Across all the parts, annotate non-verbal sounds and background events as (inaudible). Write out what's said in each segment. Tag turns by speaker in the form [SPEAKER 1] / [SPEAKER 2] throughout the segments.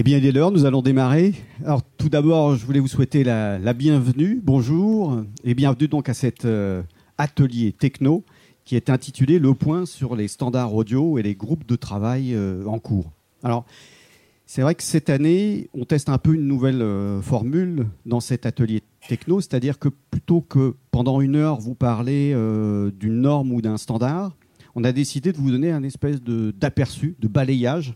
[SPEAKER 1] Eh bien, il est nous allons démarrer. Alors, tout d'abord, je voulais vous souhaiter la, bienvenue. Bonjour et bienvenue donc à cet euh, atelier techno qui est intitulé Le point sur les standards audio et les groupes de travail euh, en cours. Alors, c'est vrai que cette année, on teste un peu une nouvelle euh, formule dans cet atelier techno, c'est-à-dire que plutôt que pendant une heure vous parler d'une norme ou d'un standard, on a décidé de vous donner un espèce d'aperçu, de balayage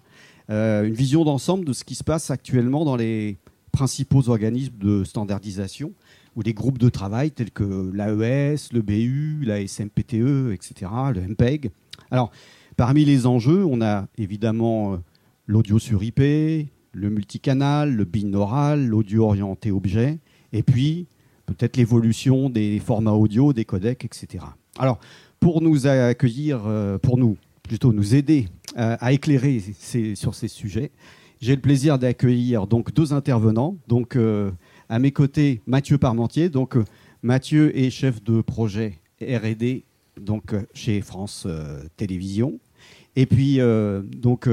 [SPEAKER 1] euh, une vision d'ensemble de ce qui se passe actuellement dans les principaux organismes de standardisation ou des groupes de travail tels que l'AES, le BU, la SMPTE, etc., le MPEG. Alors, parmi les enjeux, on a évidemment euh, l'audio sur IP, le multicanal, le binaural, l'audio orienté objet, et puis peut-être l'évolution des formats audio, des codecs, etc. Alors, pour nous accueillir, euh, pour nous plutôt nous aider à éclairer sur ces sujets. J'ai le plaisir d'accueillir donc deux intervenants. Donc euh, à mes côtés Mathieu Parmentier. Donc euh, Mathieu est chef de projet R&D donc chez France Télévisions. Et puis donc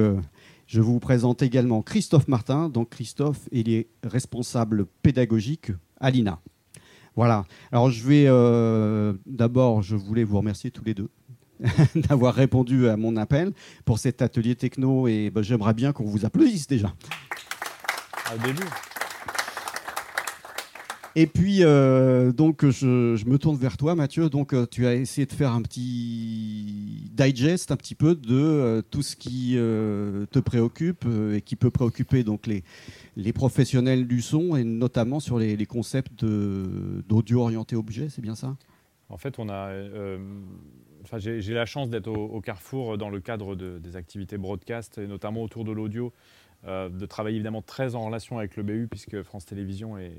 [SPEAKER 1] je vous présente également Christophe Martin. Donc Christophe, il est responsable pédagogique à l'INA. Voilà. Alors je vais d'abord, je voulais vous remercier tous les deux (laughs) d'avoir répondu à mon appel pour cet atelier techno et ben, j'aimerais bien qu'on vous applaudisse déjà. Et puis, euh, donc, je, me tourne vers toi, Mathieu. Donc, euh, tu as essayé de faire un petit digest, un petit peu de euh, tout ce qui te préoccupe et qui peut préoccuper donc les, les professionnels du son, et notamment sur les, les concepts d'audio orienté objet. C'est bien ça?
[SPEAKER 2] En fait, on a j'ai la chance d'être au, carrefour dans le cadre des activités broadcast, et notamment autour de l'audio, euh, de travailler évidemment très en relation avec le BU, puisque France Télévisions est,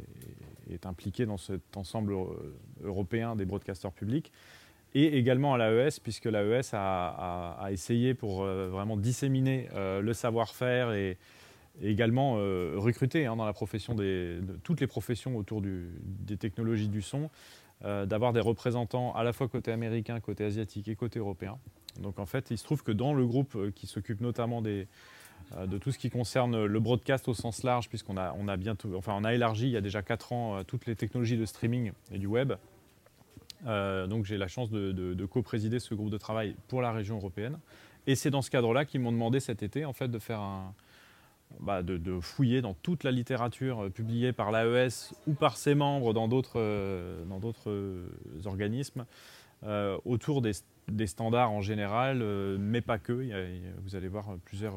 [SPEAKER 2] est impliquée dans cet ensemble euh, européen des broadcasters publics, et également à l'AES, puisque l'AES a, essayé pour euh, vraiment disséminer le savoir-faire et, également recruter hein, dans la profession des, de, toutes les professions autour des technologies du son euh, d'avoir des représentants à la fois côté américain, côté asiatique et côté européen. Donc en fait, il se trouve que dans le groupe euh, qui s'occupe notamment euh, de tout ce qui concerne le broadcast au sens large, puisqu'on a, on enfin on a élargi il y a déjà 4 ans toutes les technologies de streaming et du web. donc j'ai la chance de, de co-présider ce groupe de travail pour la région européenne. Et c'est dans ce cadre-là qu'ils m'ont demandé cet été en fait de faire un, bah, de, fouiller dans toute la littérature euh, publiée par l'AES ou par ses membres dans d'autres euh, euh, organismes autour des, standards en général, mais pas que. vous allez voir plusieurs,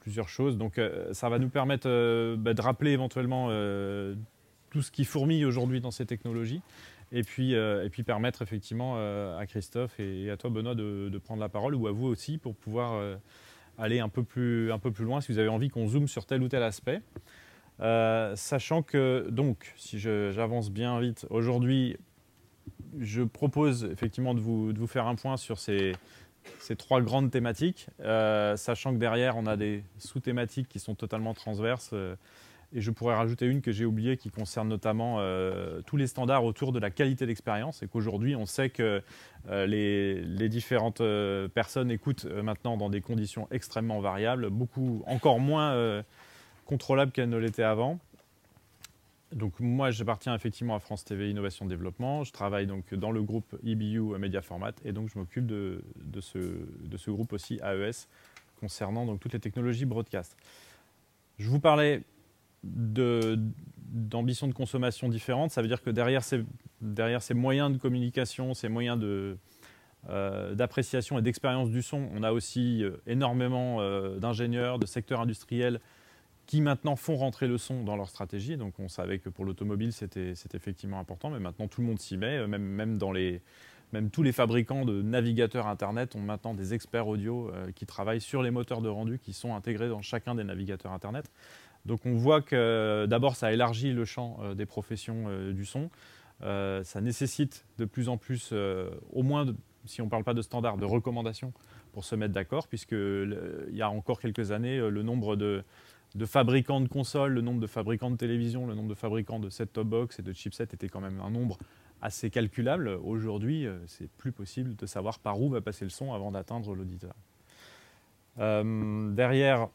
[SPEAKER 2] plusieurs choses. Donc ça va nous permettre bah, de rappeler éventuellement tout ce qui fourmille aujourd'hui dans ces technologies. Et puis, et puis permettre effectivement à Christophe et, à toi Benoît de, prendre la parole, ou à vous aussi, pour pouvoir aller un peu plus, un peu plus loin si vous avez envie qu'on zoome sur tel ou tel aspect. Euh, sachant que, donc, si j'avance bien vite, aujourd'hui, je propose effectivement de vous, de vous, faire un point sur ces, ces trois grandes thématiques, euh, sachant que derrière, on a des sous-thématiques qui sont totalement transverses. Et je pourrais rajouter une que j'ai oubliée qui concerne notamment euh, tous les standards autour de la qualité d'expérience. Et qu'aujourd'hui, on sait que euh, les, différentes euh, personnes écoutent maintenant dans des conditions extrêmement variables, beaucoup encore moins contrôlables qu'elles ne l'étaient avant. Donc moi, j'appartiens effectivement à France TV Innovation Développement. Je travaille donc dans le groupe EBU Media Format et donc je m'occupe de, ce, de, ce, groupe aussi AES concernant donc toutes les technologies broadcast. Je vous parlais d'ambitions de, consommation différentes. Ça veut dire que derrière ces, derrière ces moyens de communication, ces moyens euh, d'appréciation et d'expérience du son, on a aussi euh, énormément euh, d'ingénieurs, de secteurs industriels qui maintenant font rentrer le son dans leur stratégie. Donc on savait que pour l'automobile, c'était effectivement important, mais maintenant tout le monde s'y met, même, même, dans les, même tous les fabricants de navigateurs Internet ont maintenant des experts audio qui travaillent sur les moteurs de rendu qui sont intégrés dans chacun des navigateurs Internet. Donc on voit que d'abord ça élargit le champ euh, des professions euh, du son. Euh, ça nécessite de plus en plus, au moins si on ne parle pas de standards, de recommandations pour se mettre d'accord, puisqu'il y a encore quelques années, le nombre de, fabricants de consoles, le nombre de fabricants de télévision, le nombre de fabricants de set-top box et de chipsets était quand même un nombre assez calculable. Aujourd'hui, c'est plus possible de savoir par où va passer le son avant d'atteindre l'auditeur. derrière,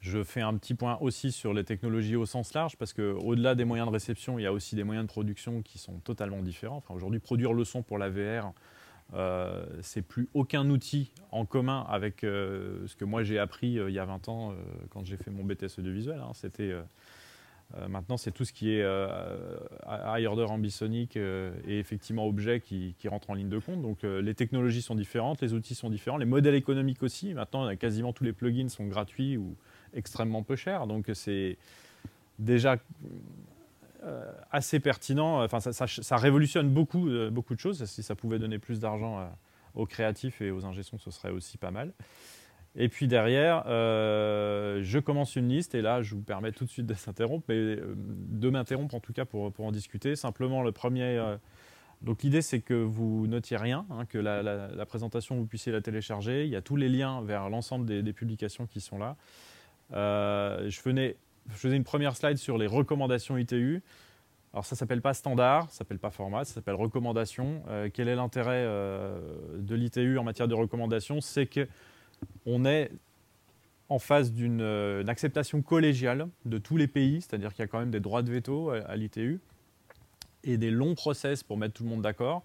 [SPEAKER 2] Je fais un petit point aussi sur les technologies au sens large, parce qu'au-delà des moyens de réception, il y a aussi des moyens de production qui sont totalement différents. Aujourd'hui, produire le son pour la VR, euh, c'est plus aucun outil en commun avec euh, ce que moi j'ai appris euh, il y a 20 ans quand j'ai fait mon BTS de visuel. Hein. Maintenant c'est tout ce qui est high order ambisonic et effectivement objet qui, qui, rentre en ligne de compte. Donc les technologies sont différentes, les outils sont différents, les modèles économiques aussi. Maintenant quasiment tous les plugins sont gratuits ou extrêmement peu chers. Donc c'est déjà euh, assez pertinent. Enfin, ça, révolutionne beaucoup, euh, beaucoup de choses. Si ça pouvait donner plus d'argent euh, aux créatifs et aux ingessons, ce serait aussi pas mal. Et puis derrière, je commence une liste et là, je vous permets tout de suite de (laughs) s'interrompre, mais de m'interrompre en tout cas pour, pour en discuter. Simplement, le premier. donc l'idée, c'est que vous notiez rien, hein, que la, présentation, vous puissiez la télécharger. Il y a tous les liens vers l'ensemble des, publications qui sont là. Je venais je faisais une première slide sur les recommandations ITU. Alors ça s'appelle pas standard, ça s'appelle pas format, ça s'appelle recommandation. Euh, quel est l'intérêt euh, de l'ITU en matière de recommandation? C'est qu'on est en face d'une euh, acceptation collégiale de tous les pays, c'est-à-dire qu'il y a quand même des droits de veto à, l'ITU et des longs process pour mettre tout le monde d'accord.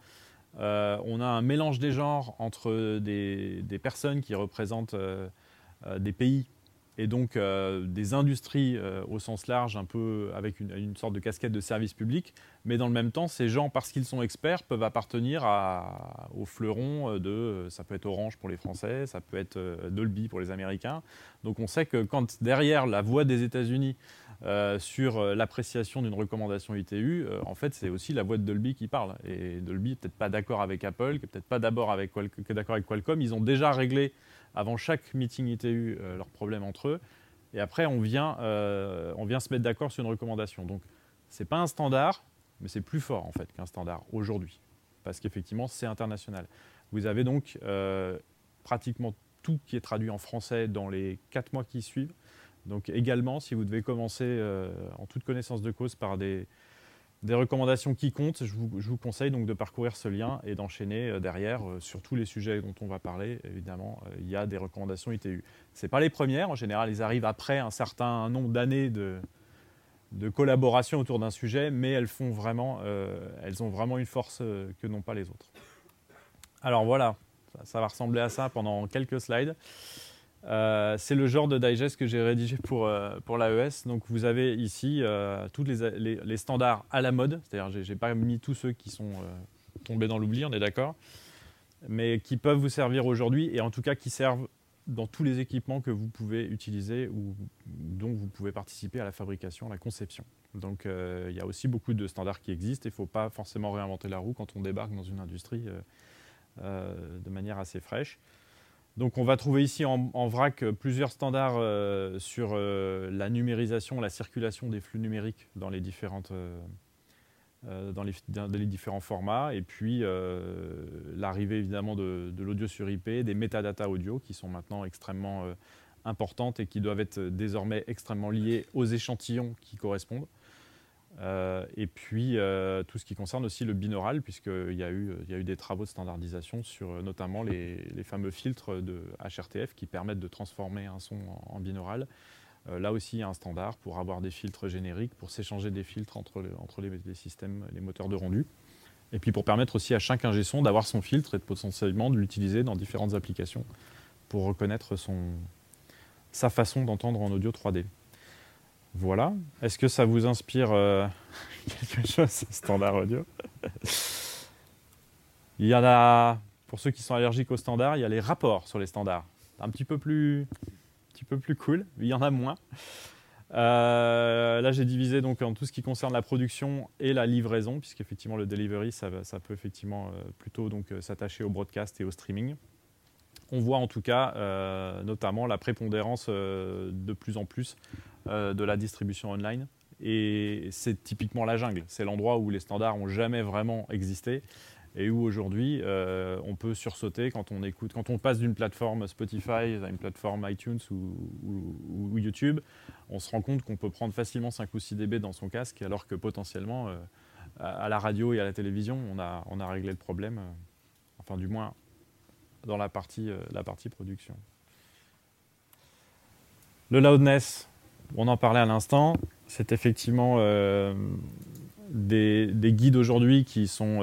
[SPEAKER 2] on a un mélange des genres entre des personnes qui représentent des pays et donc euh, des industries euh, au sens large, un peu avec une, sorte de casquette de service public. Mais dans le même temps, ces gens, parce qu'ils sont experts, peuvent appartenir à, au fleuron euh, de, ça peut être Orange pour les Français, ça peut être Dolby pour les Américains. Donc on sait que quand derrière la voix des États-Unis sur l'appréciation d'une recommandation ITU, en fait, c'est aussi la voix de Dolby qui parle. Et Dolby n'est peut-être pas d'accord avec Apple, n'est peut-être pas d'abord avec, d'accord avec Qualcomm. Ils ont déjà réglé avant chaque meeting ITU euh, leurs problèmes entre eux. Et après, on vient, euh, on vient se mettre d'accord sur une recommandation. Donc, ce n'est pas un standard, mais c'est plus fort en fait qu'un standard aujourd'hui. Parce qu'effectivement, c'est international. Vous avez donc euh, pratiquement tout qui est traduit en français dans les quatre mois qui suivent. Donc également, si vous devez commencer en toute connaissance de cause par des, des recommandations qui comptent, je vous, conseille donc de parcourir ce lien et d'enchaîner euh, derrière euh, sur tous les sujets dont on va parler. Évidemment, euh, il y a des recommandations ITU. Ce pas les premières, en général, ils arrivent après un certain nombre d'années de, de, collaboration autour d'un sujet, mais elles, font vraiment, elles ont vraiment une force que n'ont pas les autres. Alors voilà, ça va ressembler à ça pendant quelques slides. Euh, c'est le genre de digest que j'ai rédigé pour, euh, l'AES. Donc vous avez ici euh, tous les, les, standards à la mode, c'est-à-dire j'ai pas mis tous ceux qui sont tombés dans l'oubli, on est d'accord, mais qui peuvent vous servir aujourd'hui et en tout cas qui servent dans tous les équipements que vous pouvez utiliser ou dont vous pouvez participer à la fabrication, à la conception. Donc il y a aussi beaucoup de standards qui existent. Il ne faut pas forcément réinventer la roue quand on débarque dans une industrie de manière assez fraîche. Donc on va trouver ici en, vrac plusieurs standards euh, sur euh, la numérisation, la circulation des flux numériques dans les, euh, différents formats, et puis l'arrivée évidemment de, de l'audio sur IP, des métadatas audio qui sont maintenant extrêmement importantes et qui doivent être désormais extrêmement liées aux échantillons qui correspondent. Euh, et puis euh, tout ce qui concerne aussi le binaural, puisqu'il y, a eu, il y a eu des travaux de standardisation sur euh, notamment les, fameux filtres de HRTF qui permettent de transformer un son en, binaural. là aussi, il y a un standard pour avoir des filtres génériques, pour s'échanger des filtres entre, entre les, systèmes, les moteurs de rendu. Et puis pour permettre aussi à chaque ingé son d'avoir son filtre et de potentiellement de l'utiliser dans différentes applications pour reconnaître son, sa façon d'entendre en audio 3D. Voilà. Est-ce que ça vous inspire euh, (laughs) quelque chose, standard audio? Il y en a, pour ceux qui sont allergiques aux standards, il y a les rapports sur les standards. Un petit peu plus, un petit peu plus cool. Il y en a moins. Euh, là, j'ai divisé donc en tout ce qui concerne la production et la livraison, puisqu'effectivement le delivery, ça, peut effectivement euh, plutôt donc s'attacher au broadcast et au streaming. On voit en tout cas notamment la prépondérance de plus en plus de la distribution online. Et c'est typiquement la jungle. C'est l'endroit où les standards n'ont jamais vraiment existé et où aujourd'hui euh, on peut sursauter quand on écoute, quand on passe d'une plateforme Spotify à une plateforme iTunes ou, YouTube, on se rend compte qu'on peut prendre facilement 5 ou 6 dB dans son casque alors que potentiellement euh, à la radio et à la télévision on a, on a réglé le problème, enfin du moins dans la partie, la partie production. Le loudness, on en parlait à l'instant, c'est effectivement des, guides aujourd'hui qui sont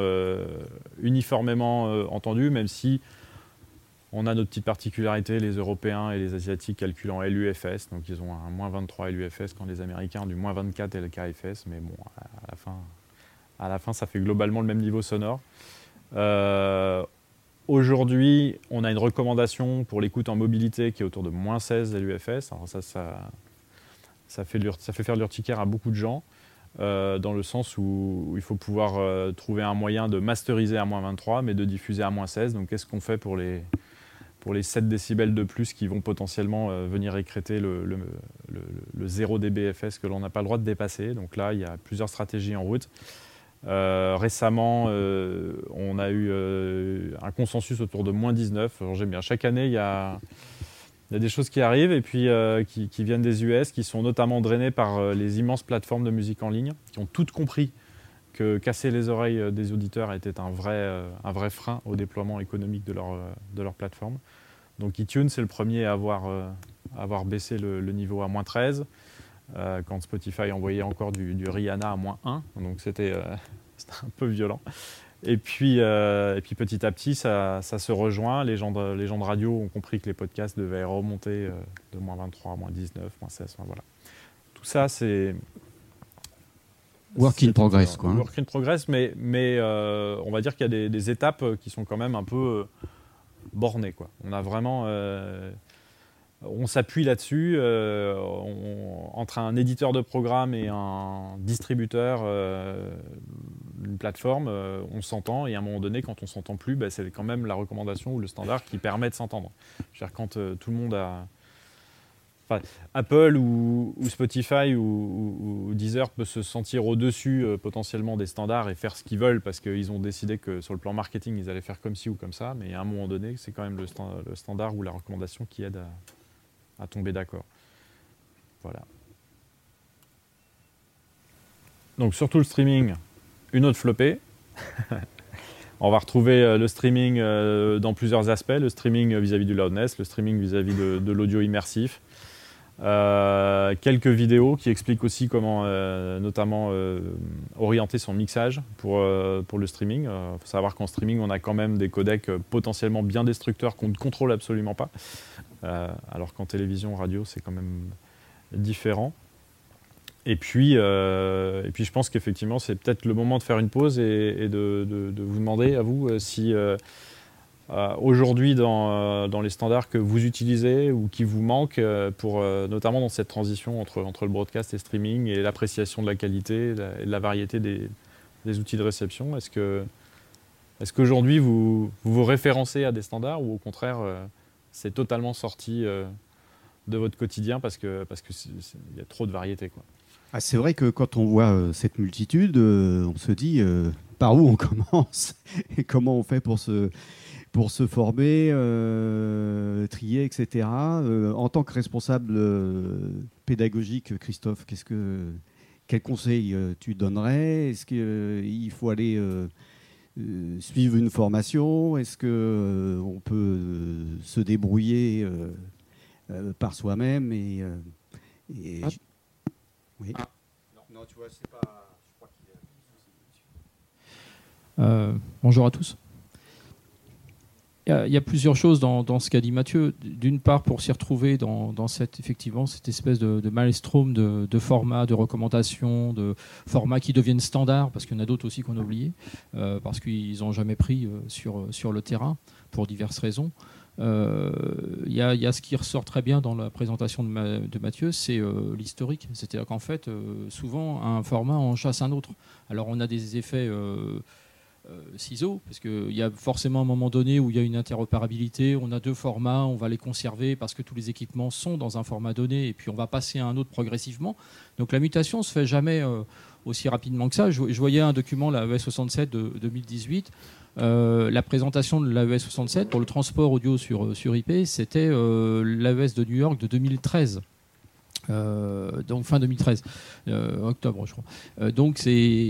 [SPEAKER 2] uniformément entendus, même si on a notre petite particularité, les Européens et les Asiatiques calculant LUFS, donc ils ont un moins 23 LUFS quand les Américains ont du moins 24 LKFS, mais bon, à la fin, à la fin ça fait globalement le même niveau sonore. Euh, aujourd'hui, on a une recommandation pour l'écoute en mobilité qui est autour de moins 16 LUFS. Ça, ça, ça fait faire l'urticaire à beaucoup de gens. Euh, dans le sens où, il faut pouvoir euh, trouver un moyen de masteriser à moins 23, mais de diffuser à moins 16. Donc qu'est-ce qu'on fait pour les, pour les 7 décibels de plus qui vont potentiellement euh, venir écréter le, le, 0 dBFS que l'on n'a pas le droit de dépasser? Donc là, il y a plusieurs stratégies en route. Récemment, on a eu un consensus autour de moins 19. J'aime bien. Chaque année, il y a, des choses qui arrivent et puis qui, qui, viennent des US, qui sont notamment drainées par les immenses plateformes de musique en ligne, qui ont toutes compris que casser les oreilles euh, des auditeurs était un vrai, euh, un vrai frein au déploiement économique de leur, euh, de leur plateforme. Donc iTunes, c'est le premier à avoir, avoir baissé le, niveau à moins 13, quand Spotify envoyait encore du, Rihanna à moins 1, donc (laughs) c'était un peu violent. Et puis, et puis petit à petit, ça, ça, se rejoint. Les gens, de, les gens de radio ont compris que les podcasts devaient remonter de moins 23, moins 19, moins 16. voilà. Tout ça, c'est
[SPEAKER 1] Work in progress, quoi.
[SPEAKER 2] Work in progress, mais, mais euh, on va dire qu'il y a des, étapes qui sont quand même un peu euh, bornées, quoi. On a vraiment. Euh, on s'appuie là-dessus. entre un éditeur de programme et un distributeur, une plateforme, on s'entend, et à un moment donné, quand on s'entend plus, bah, c'est quand même la recommandation ou le standard qui permet de s'entendre. Quand tout le monde a Apple ou, Spotify ou, Deezer peut se sentir au-dessus euh, potentiellement des standards et faire ce qu'ils veulent parce qu'ils ont décidé que sur le plan marketing, ils allaient faire comme ci ou comme ça. Mais à un moment donné, c'est quand même le, standard ou la recommandation qui aide à, tomber d'accord. Voilà. Donc surtout le streaming, une autre flopée. (laughs) On va retrouver euh, le streaming euh, dans plusieurs aspects, le streaming vis-à-vis du loudness, le streaming vis-à-vis de l'audio immersif, euh, quelques vidéos qui expliquent aussi comment euh, notamment euh, orienter son mixage pour, pour le streaming. Il faut savoir qu'en streaming, on a quand même des codecs potentiellement bien destructeurs qu'on ne contrôle absolument pas. alors qu'en télévision, radio, c'est quand même différent. Et puis, et puis je pense qu'effectivement, c'est peut-être le moment de faire une pause et, de, vous demander à vous si euh, aujourd'hui euh, dans, les standards que vous utilisez ou qui vous manquent, euh, pour, notamment dans cette transition entre, entre le broadcast et streaming et l'appréciation de la qualité et de la variété des, outils de réception Est-ce que est-ce qu'aujourd'hui vous, vous, référencez à des standards ou au contraire c'est totalement sorti de votre quotidien parce que parce que y a trop de variété quoi?
[SPEAKER 1] Ah, c'est vrai que quand on voit cette multitude, on se dit par où on (laughs) commence et comment on fait pour se pour se former, euh, trier, etc. Euh, en tant que responsable euh, pédagogique, Christophe, qu'est-ce que, quel conseil tu donnerais? Est-ce qu'il faut aller suivre une formation? Est-ce qu'on peut se débrouiller par soi-même et,
[SPEAKER 3] ah. Oui. Ah. Non, tu vois, c'est pas. Je crois qu'il y a bonjour à tous. Il y, a plusieurs choses dans, ce qu'a dit Mathieu. D'une part, pour s'y retrouver dans, cette, effectivement, cette espèce de, de maelstrom de, de formats, de recommandations, de formats qui deviennent standards, parce qu'il y en a d'autres aussi qu'on a oubliés, euh, parce qu'ils n'ont jamais pris euh, sur, sur le terrain, pour diverses raisons. Euh, il y, a ce qui ressort très bien dans la présentation de, Mathieu, c'est l'historique. C'est-à-dire qu'en fait, souvent, un format en chasse un autre. Alors, on a des effets euh, ciseaux, parce qu'il y a forcément un moment donné où il y a une interopérabilité, on a deux formats, on va les conserver parce que tous les équipements sont dans un format donné, et puis on va passer à un autre progressivement. Donc la mutation se fait jamais euh, aussi rapidement que ça. Je, voyais un document, la ES 67 de 2018, euh, la présentation de l'AES 67 pour le transport audio sur, sur IP, c'était l'AES de New York de 2013. Euh, donc fin 2013, euh, octobre je crois. Euh, donc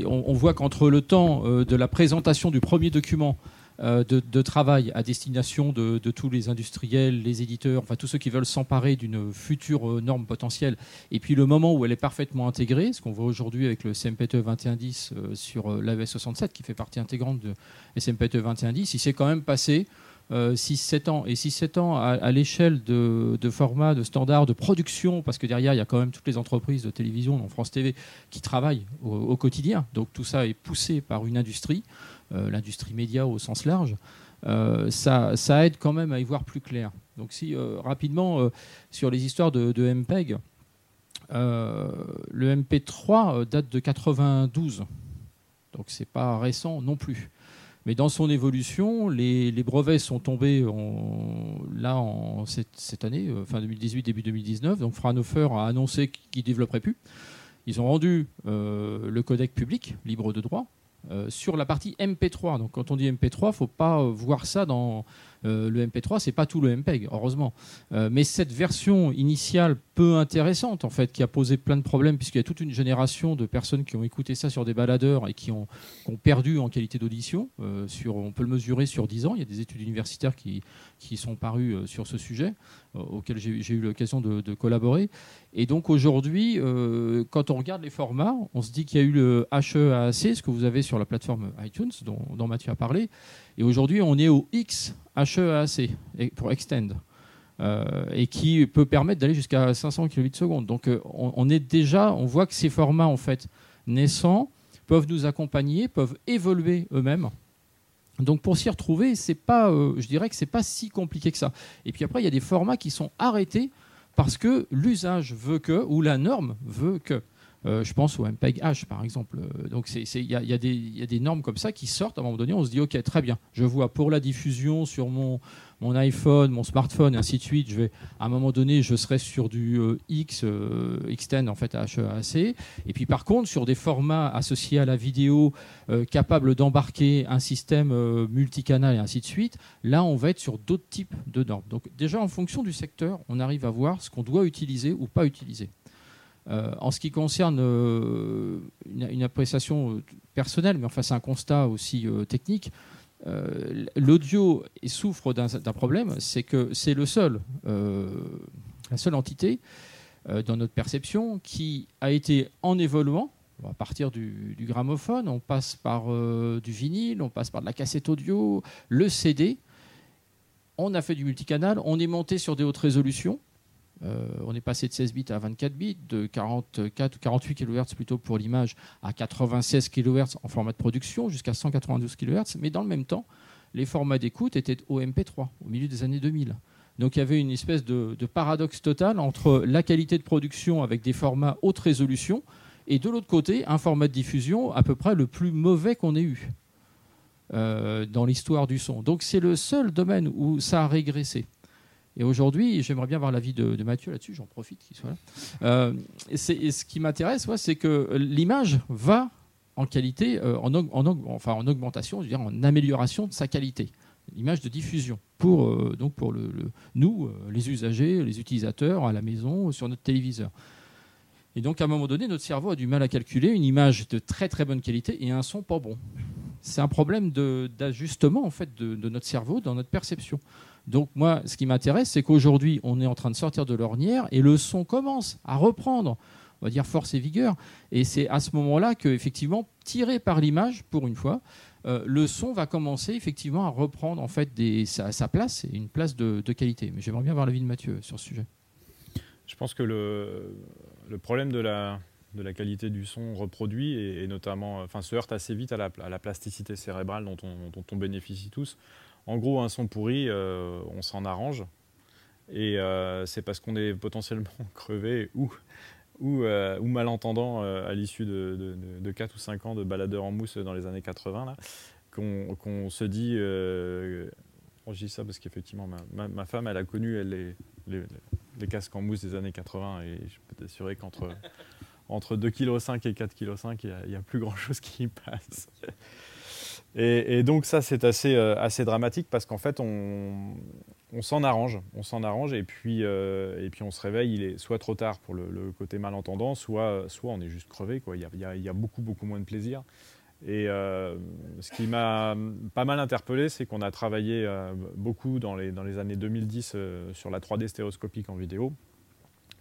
[SPEAKER 3] on, voit qu'entre le temps de la présentation du premier document euh, de, travail à destination de, tous les industriels, les éditeurs, enfin tous ceux qui veulent s'emparer d'une future euh, norme potentielle. Et puis le moment où elle est parfaitement intégrée, ce qu'on voit aujourd'hui avec le SMPTE 2110 sur l'AES 67 qui fait partie intégrante de SMPTE 2110, il s'est quand même passé 6-7 ans. Et 6-7 ans à, l'échelle de, de, format, de standard, de production, parce que derrière, il y a quand même toutes les entreprises de télévision, dont France TV, qui travaillent au quotidien. Donc tout ça est poussé par une industrie. Euh, l'industrie média au sens large, euh, ça, ça, aide quand même à y voir plus clair. Donc si euh, rapidement sur les histoires de, MPEG, le MP3 date de 92, donc c'est pas récent non plus. Mais dans son évolution, les, brevets sont tombés là en cette, année, fin 2018, début 2019. Donc Fraunhofer a annoncé qu'il ne développerait plus. Ils ont rendu le codec public, libre de droit, euh, sur la partie MP3. Donc quand on dit MP3, il ne faut pas euh, voir ça dans euh, le MP3, c'est pas tout le MPEG, heureusement. mais cette version initiale peu intéressante, en fait, qui a posé plein de problèmes, puisqu'il y a toute une génération de personnes qui ont écouté ça sur des baladeurs et qui ont, perdu en qualité d'audition. on peut le mesurer sur 10 ans. Il y a des études universitaires qui, qui sont parues sur ce sujet, auxquelles j'ai eu l'occasion de, collaborer. Et donc aujourd'hui, quand on regarde les formats, on se dit qu'il y a eu le HEAC, ce que vous avez sur la plateforme iTunes, dont, Mathieu a parlé. Et aujourd'hui, on est au X HEAC pour Extend. Euh, et qui peut permettre d'aller jusqu'à 500 kbps. Donc euh, on, est déjà, on voit que ces formats en fait naissants peuvent nous accompagner, peuvent évoluer eux-mêmes. Donc pour s'y retrouver, c'est pas, euh, je dirais que c'est pas si compliqué que ça. Et puis après, il y a des formats qui sont arrêtés parce que l'usage veut que ou la norme veut que. Euh, je pense au MPEG-H, par exemple. Euh, donc, il y, a, des normes comme ça qui sortent. À un moment donné, on se dit, OK, très bien. Je vois pour la diffusion sur mon, iPhone, mon smartphone, ainsi de suite. Je vais, à un moment donné, je serai sur du euh, X, X10, en fait, HEAC. Et puis, par contre, sur des formats associés à la vidéo, capables d'embarquer un système multicanal et ainsi de suite, là, on va être sur d'autres types de normes. Donc, déjà, en fonction du secteur, on arrive à voir ce qu'on doit utiliser ou pas utiliser. Euh, en ce qui concerne euh, une, appréciation euh, personnelle, mais enfin c'est un constat aussi technique, l'audio souffre d'un problème, c'est que c'est le seul, la seule entité dans notre perception qui a été en évoluant. À partir du, du gramophone, on passe par du vinyle, on passe par de la cassette audio, le CD. On a fait du multicanal, on est monté sur des hautes résolutions. Euh, on est passé de 16 bits à 24 bits, de 44 ou 48 kHz plutôt pour l'image à 96 kHz en format de production, jusqu'à 192 kHz. Mais dans le même temps, les formats d'écoute étaient au MP3 au milieu des années 2000. Donc il y avait une espèce de, paradoxe total entre la qualité de production avec des formats haute résolution et de l'autre côté un format de diffusion à peu près le plus mauvais qu'on ait eu euh, dans l'histoire du son. Donc c'est le seul domaine où ça a régressé. Et aujourd'hui, j'aimerais bien voir l'avis de, Mathieu là-dessus, j'en profite qu'il soit là. Euh, et, ce qui m'intéresse, c'est que l'image va en qualité, euh, en, enfin en augmentation, je veux dire en amélioration de sa qualité. L'image de diffusion pour, euh, donc pour le, nous, les usagers, les utilisateurs à la maison, sur notre téléviseur. Et donc à un moment donné, notre cerveau a du mal à calculer une image de très très bonne qualité et un son pas bon. C'est un problème d'ajustement en fait de notre cerveau dans notre perception. Donc moi, ce qui m'intéresse, c'est qu'aujourd'hui, on est en train de sortir de l'ornière et le son commence à reprendre, on va dire force et vigueur. Et c'est à ce moment-là que, effectivement, tiré par l'image, pour une fois, euh, le son va commencer effectivement à reprendre en fait sa, place et une place de, qualité. Mais j'aimerais bien voir l'avis de Mathieu sur ce sujet.
[SPEAKER 2] Je pense que le, problème de la, qualité du son reproduit et, notamment, enfin, se heurte assez vite à la, plasticité cérébrale dont on bénéficie tous. En gros, un son pourri, euh, on s'en arrange. Et euh, c'est parce qu'on est potentiellement (laughs) crevé ou, ou, euh, malentendant à l'issue de, de, 4 ou 5 ans de baladeur en mousse dans les années 80, qu'on se dit. je dis ça parce qu'effectivement, ma, femme, elle a connu elle, les, les, casques en mousse des années 80 et je peux t'assurer qu'entre entre 2,5 kg et 4,5 kg, il n'y a, a, plus grand chose qui y passe. (laughs) Et, donc ça, c'est assez, euh, assez dramatique parce qu'en fait, on, on s'en arrange, on s'en arrange et puis, euh, et puis on se réveille, il est soit trop tard pour le, côté malentendant, soit, soit on est juste crevé. Quoi. Il, y a, il, y a, beaucoup, beaucoup moins de plaisir. Et ce qui m'a pas mal interpellé, c'est qu'on a travaillé beaucoup dans les, dans les années 2010 sur la 3D stéréoscopique en vidéo,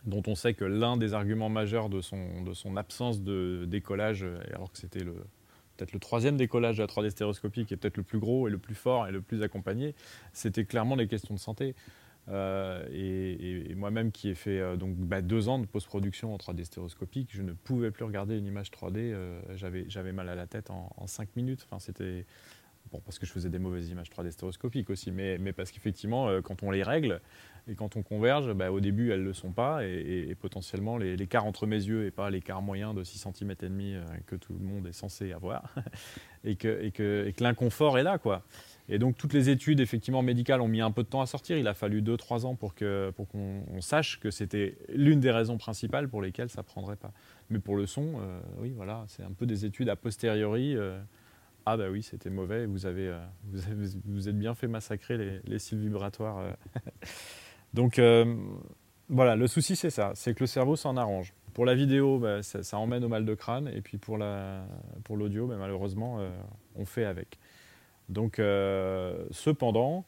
[SPEAKER 2] dont on sait que l'un des arguments majeurs de son, de son absence de décollage, alors que c'était le, peut-être le troisième décollage de la 3D stéréoscopique, qui est peut-être le plus gros et le plus fort et le plus accompagné, c'était clairement les questions de santé. Euh, et, moi-même qui ai fait euh, donc bah, deux ans de post-production en 3D stéréoscopique, je ne pouvais plus regarder une image 3D. Euh, j'avais, j'avais mal à la tête en, en 5 minutes. Enfin, c'était bon parce que je faisais des mauvaises images 3D stéréoscopiques aussi, mais, mais parce qu'effectivement, quand on les règle et quand on converge, bah, au début elles ne le sont pas et, potentiellement l'écart entre mes yeux et pas l'écart moyen de 6 cm et demi que tout le monde est censé avoir (laughs) et que, l'inconfort est là quoi. Et donc toutes les études effectivement médicales ont mis un peu de temps à sortir. Il a fallu 2-3 ans pour qu'on sache que c'était l'une des raisons principales pour lesquelles ça ne prendrait pas. Mais pour le son, euh, oui, voilà, c'est un peu des études a posteriori. Euh, ah bah oui, c'était mauvais, vous avez, euh, vous êtes bien fait massacrer les cils vibratoires. (laughs) donc voilà, le souci c'est ça, c'est que le cerveau s'en arrange. Pour la vidéo, bah, ça, emmène au mal de crâne, et puis pour l'audio, bah, malheureusement, on fait avec. Donc, euh, cependant,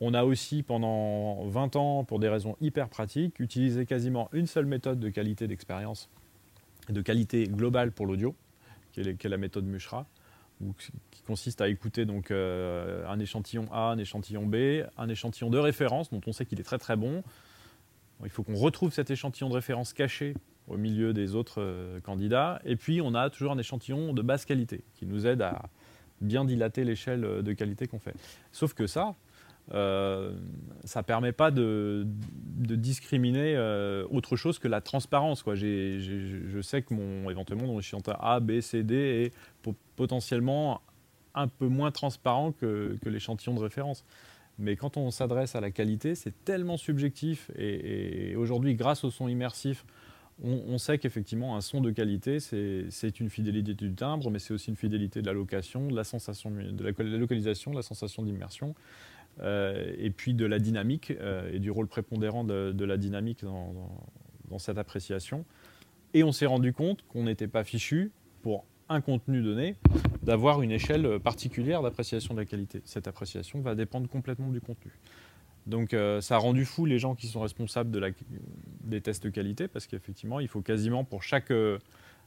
[SPEAKER 2] on a aussi pendant 20 ans, pour des raisons hyper pratiques, utilisé quasiment une seule méthode de qualité d'expérience, de qualité globale pour l'audio, qui, est la méthode Mushra, qui consiste à écouter donc euh, un échantillon A, un échantillon B, un échantillon de référence dont on sait qu'il est très très bon. Il faut qu'on retrouve cet échantillon de référence caché au milieu des autres euh, candidats. Et puis on a toujours un échantillon de basse qualité qui nous aide à, bien dilater l'échelle de qualité qu'on fait. Sauf que ça, euh, ça permet pas de, discriminer euh, autre chose que la transparence. Je sais que mon, éventuellement mon échantillon A, B, C, D est potentiellement un peu moins transparent que, l'échantillon de référence. Mais quand on s'adresse à la qualité, c'est tellement subjectif. et aujourd'hui, grâce au son immersif, on, sait qu'effectivement, un son de qualité, c'est une fidélité du timbre, mais c'est aussi une fidélité de la location, de la, sensation, de la, localisation, de la sensation d'immersion, et puis de la dynamique euh, et du rôle prépondérant de, la dynamique dans, cette appréciation. Et on s'est rendu compte qu'on n'était pas fichu pour un contenu donné d'avoir une échelle particulière d'appréciation de la qualité. Cette appréciation va dépendre complètement du contenu. Donc euh, ça a rendu fou les gens qui sont responsables de des tests de qualité parce qu'effectivement, il faut quasiment pour chaque, euh,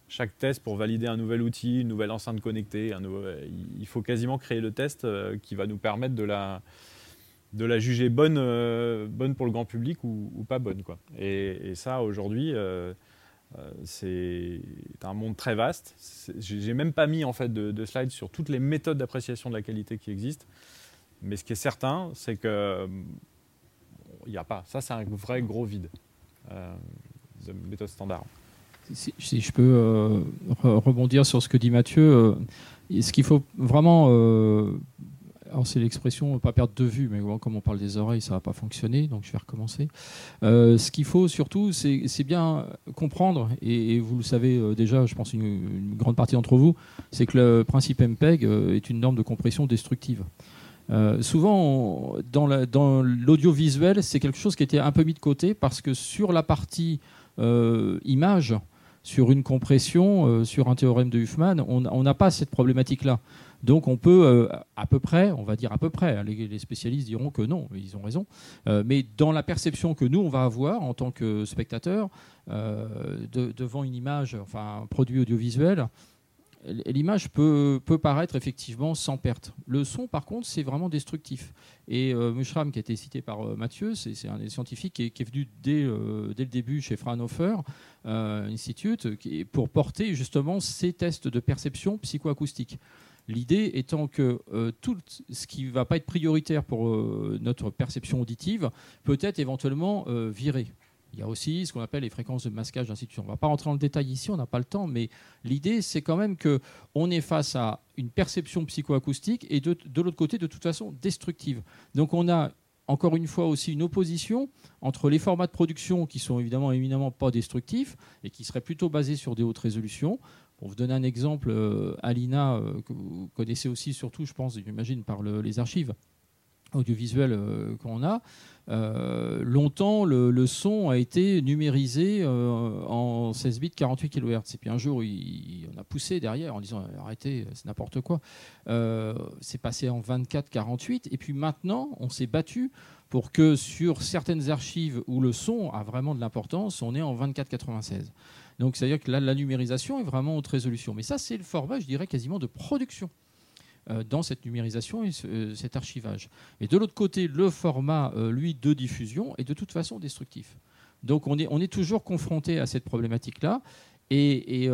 [SPEAKER 2] chaque test, pour valider un nouvel outil, une nouvelle enceinte connectée, il faut quasiment créer le test euh, qui va nous permettre de la, de la juger bonne, bonne pour le grand public ou, pas bonne. Quoi. Et, ça, aujourd'hui, c'est un monde très vaste. J'ai même pas mis en fait de, de slides sur toutes les méthodes d'appréciation de la qualité qui existent. Mais ce qui est certain, c'est que il n'y a pas. Ça, c'est un vrai gros vide euh, de méthode standard.
[SPEAKER 3] Si, je peux euh, rebondir sur ce que dit Mathieu, euh, ce qu'il faut vraiment, alors c'est l'expression pas perdre de vue, mais comme on parle des oreilles, ça va pas fonctionner, donc je vais recommencer. ce qu'il faut surtout, c'est bien comprendre, et, vous le savez déjà, je pense une, grande partie d'entre vous, c'est que le principe MPEG est une norme de compression destructive. Euh, souvent, dans l'audiovisuel, c'est quelque chose qui était un peu mis de côté parce que sur la partie euh, image, sur une compression, euh, sur un théorème de Huffman, on n'a pas cette problématique-là. Donc on peut à peu près, on va dire à peu près, hein, les, spécialistes diront que non, ils ont raison, mais dans la perception que nous on va avoir en tant que spectateur devant une image, enfin un produit audiovisuel, l'image peut, paraître effectivement sans perte. Le son, par contre, c'est vraiment destructif. Et euh, Mushram, qui a été cité par euh, Mathieu, c'est un des scientifiques qui est, venu dès, euh, dès, le début chez Fraunhofer Institute pour porter justement ces tests de perception psychoacoustique. L'idée étant que tout ce qui ne va pas être prioritaire pour notre perception auditive peut être éventuellement viré. Il y a aussi ce qu'on appelle les fréquences de masquage, ainsi On ne va pas rentrer dans le détail ici, on n'a pas le temps, mais l'idée, c'est quand même qu'on est face à une perception psychoacoustique et de, l'autre côté, de toute façon, destructive. Donc on a encore une fois aussi une opposition entre les formats de production qui sont évidemment éminemment pas destructifs et qui seraient plutôt basés sur des hautes résolutions. Pour vous donner un exemple, euh, Alina, euh, que vous connaissez aussi surtout, je pense, j'imagine, par les archives, audiovisuels qu'on a, longtemps, le, son a été numérisé en 16 bits 48 kHz. Et puis un jour, on a poussé derrière en disant arrêtez, c'est n'importe quoi. c'est passé en 24 48. Et puis maintenant, on s'est battu pour que sur certaines archives où le son a vraiment de l'importance, on est en 24-96. Donc c'est-à-dire que là, la numérisation est vraiment haute résolution. Mais ça, c'est le format, je dirais, quasiment de production euh, dans cette numérisation et euh, cet archivage. Et de l'autre côté, le format, euh, lui, de diffusion est de toute façon destructif. Donc on est, on est toujours confronté à cette problématique-là. Et,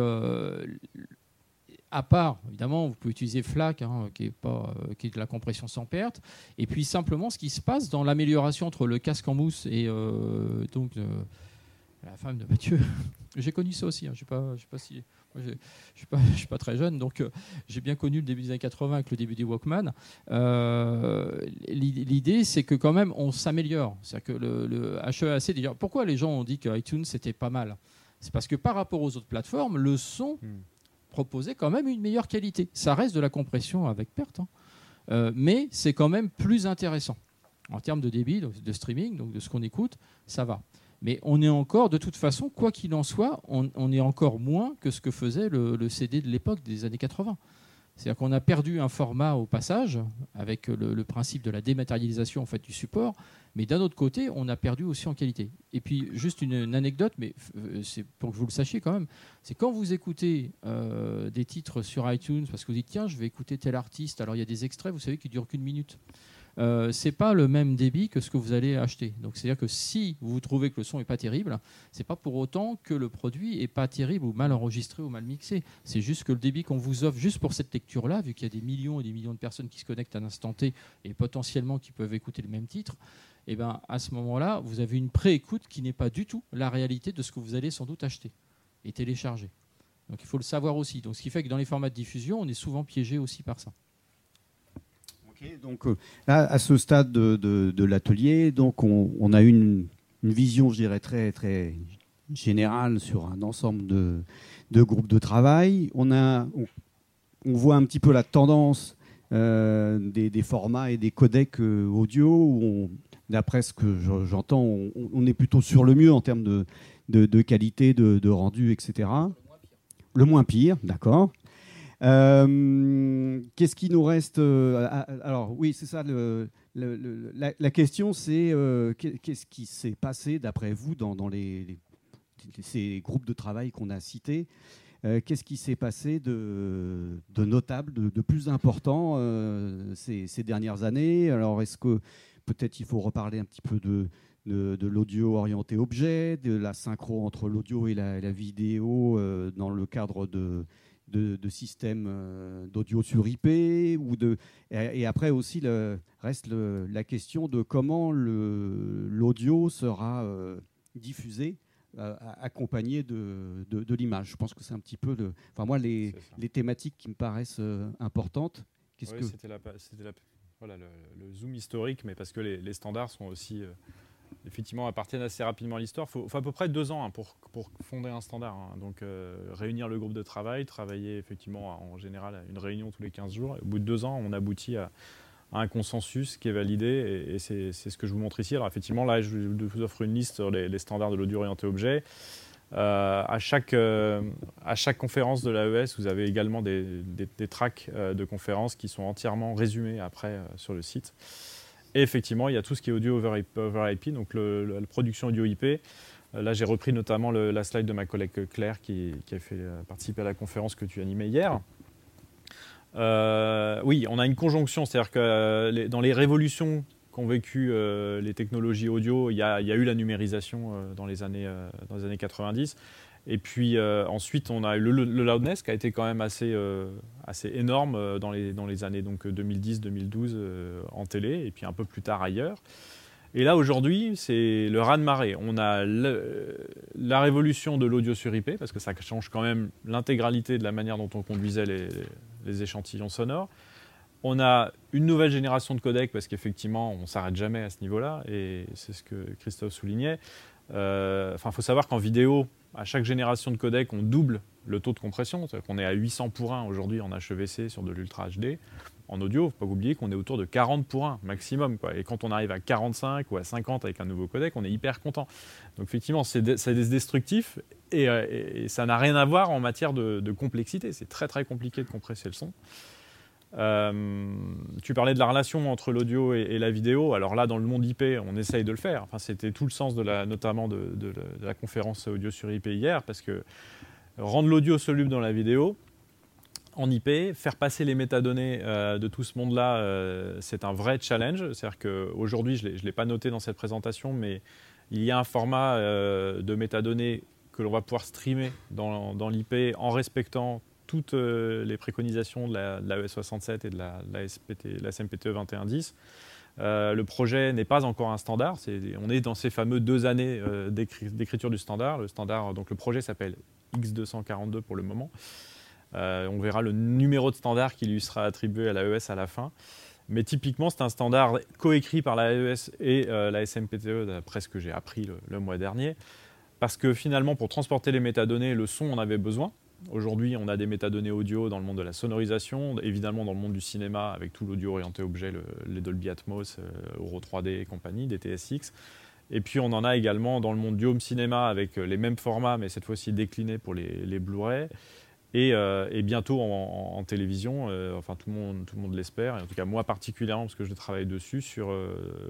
[SPEAKER 3] à part, évidemment, vous pouvez utiliser FLAC, hein, qui, est pas, euh, qui est de la compression sans perte, et puis simplement ce qui se passe dans l'amélioration entre le casque en mousse et euh, donc euh, la femme de Mathieu. (laughs) j'ai connu ça aussi, hein, je ne sais pas, si, je ne (laughs) suis, pas très jeune, donc j'ai bien connu le début des années 80 avec le début des Walkman. L'idée, c'est que quand même, on s'améliore. C'est-à-dire que le, le HEAC, pourquoi les gens ont dit que iTunes, c'était pas mal? C'est parce que par rapport aux autres plateformes, le son... Hmm proposer quand même une meilleure qualité. Ça reste de la compression avec perte, hein. euh, mais c'est quand même plus intéressant. En termes de débit, de streaming, donc de ce qu'on écoute, ça va. Mais on est encore, de toute façon, quoi qu'il en soit, on, est encore moins que ce que faisait le CD de l'époque des années 80. C'est-à-dire qu'on a perdu un format au passage, avec le, principe de la dématérialisation en fait, du support, mais d'un autre côté, on a perdu aussi en qualité. Et puis, juste une, anecdote, mais euh, c'est pour que vous le sachiez quand même, c'est quand vous écoutez euh, des titres sur iTunes, parce que vous dites, tiens, je vais écouter tel artiste, alors il y a des extraits, vous savez, qui durent qu'une minute. Euh, c'est pas le même débit que ce que vous allez acheter. Donc c'est-à-dire que si vous trouvez que le son est pas terrible, c'est pas pour autant que le produit est pas terrible ou mal enregistré ou mal mixé. C'est juste que le débit qu'on vous offre juste pour cette lecture-là, vu qu'il y a des millions et des millions de personnes qui se connectent à l'instant T et potentiellement qui peuvent écouter le même titre, eh ben à ce moment-là, vous avez une pré-écoute qui n'est pas du tout la réalité de ce que vous allez sans doute acheter et télécharger. Donc il faut le savoir aussi. Ce qui fait que dans les formats de diffusion, on est souvent piégé aussi par ça
[SPEAKER 1] donc euh, là, à ce stade de, l'atelier, donc on, a une, vision, je dirais, très, très générale sur un ensemble de, groupes de travail. On, a, on, voit un petit peu la tendance euh, des, formats et des codecs euh, audio, où d'après ce que j'entends, on, est plutôt sur le mieux en termes de qualité, de, rendu, etc. Le moins pire, d'accord. Euh, qu'est-ce qui nous reste euh, Alors oui, c'est ça. La, question, c'est euh, qu'est-ce qui s'est passé, d'après vous, dans, ces groupes de travail qu'on a cités Qu'est-ce qui s'est passé de, notable, de, plus important ces, dernières années? Alors, est-ce que peut-être il faut reparler un petit peu de, l'audio orienté objet, de la synchro entre l'audio et la vidéo dans le cadre de, de, systèmes euh, d'audio sur IP ou de et, après aussi le, reste la question de comment l'audio sera euh, diffusé euh, accompagné de, de, l'image. Je pense que c'est un petit peu le, enfin moi les, les thématiques qui me paraissent importantes.
[SPEAKER 2] Qu'est-ce que c'était la, voilà, le, zoom historique, mais parce que les, les standards sont aussi effectivement appartiennent assez rapidement à l'histoire. Il faut, à peu près deux ans hein, pour, pour, fonder un standard. Hein. Donc euh, réunir le groupe de travail, travailler effectivement en général à une réunion tous les 15 jours. au bout de deux ans, on aboutit à, un consensus qui est validé et, c'est ce que je vous montre ici. Alors effectivement, là, je vous offre une liste sur les, standards de l'audio orienté objet. Euh, à, chaque, euh, à chaque conférence de l'AES, vous avez également des, des, tracks de conférences qui sont entièrement résumés après sur le site. Et effectivement, il y a tout ce qui est audio over IP, donc la production audio IP. Euh, là, j'ai repris notamment la slide de ma collègue Claire qui, a fait euh, participer à la conférence que tu animais hier. Euh, oui, on a une conjonction, c'est-à-dire que dans les révolutions qu'ont vécu les technologies audio, il y, a, eu la numérisation dans, les années, dans les années 90. Et puis euh, ensuite, on a le, le, loudness qui a été quand même assez, euh, assez énorme euh, dans les, dans les années 2010-2012 en télé, et puis un peu plus tard ailleurs. Et là, aujourd'hui, c'est le raz-de-marée. On a la révolution de l'audio sur IP, parce que ça change quand même l'intégralité de la manière dont on conduisait les, les, échantillons sonores. On a une nouvelle génération de codecs, parce qu'effectivement, on ne s'arrête jamais à ce niveau-là, et c'est ce que Christophe soulignait. Enfin, il faut savoir qu'en vidéo, à chaque génération de codec, on double le taux de compression. C'est-à-dire qu'on est à 800 pour 1 aujourd'hui en HEVC sur de l'Ultra HD. En audio, il ne faut pas oublier qu'on est autour de 40 pour 1 maximum. Et quand on arrive à 45 ou à 50 avec un nouveau codec, on est hyper content. Donc effectivement, c'est destructif euh, et, ça n'a rien à voir en matière de, complexité. C'est très très compliqué de compresser le son. Euh, tu parlais de la relation entre l'audio et, la vidéo. Alors là, dans le monde IP, on essaye de le faire. Enfin, C'était tout le sens de la, notamment de, la conférence audio sur IP hier, parce que rendre l'audio soluble dans la vidéo, en IP, faire passer les métadonnées euh, de tout ce monde-là, c'est un vrai challenge. C'est-à-dire qu'aujourd'hui, je ne l'ai pas noté dans cette présentation, mais il y a un format de métadonnées que l'on va pouvoir streamer dans, l'IP en respectant toutes euh, les préconisations de la, de 67 et de la, SMPTE 2110. Euh, le projet n'est pas encore un standard. on est dans ces fameux deux années euh, d'écriture du standard. Le standard, donc le projet s'appelle X242 pour le moment. on verra le numéro de standard qui lui sera attribué à l'AES à la fin. Mais typiquement, c'est un standard coécrit par l'AES et la SMPTE, d'après ce que j'ai appris le, mois dernier parce que finalement, pour transporter les métadonnées, le son, on avait besoin. Aujourd'hui, on a des métadonnées audio dans le monde de la sonorisation, évidemment dans le monde du cinéma, avec tout l'audio orienté objet, les Dolby Atmos, euh, Euro 3D et compagnie, des TSX. Et puis on en a également dans le monde du home cinéma avec euh, les mêmes formats, mais cette fois-ci déclinés pour les, Blu-ray. Et, euh, bientôt en, télévision, enfin tout le monde, tout le monde l'espère, et en tout cas moi particulièrement parce que je travaille dessus sur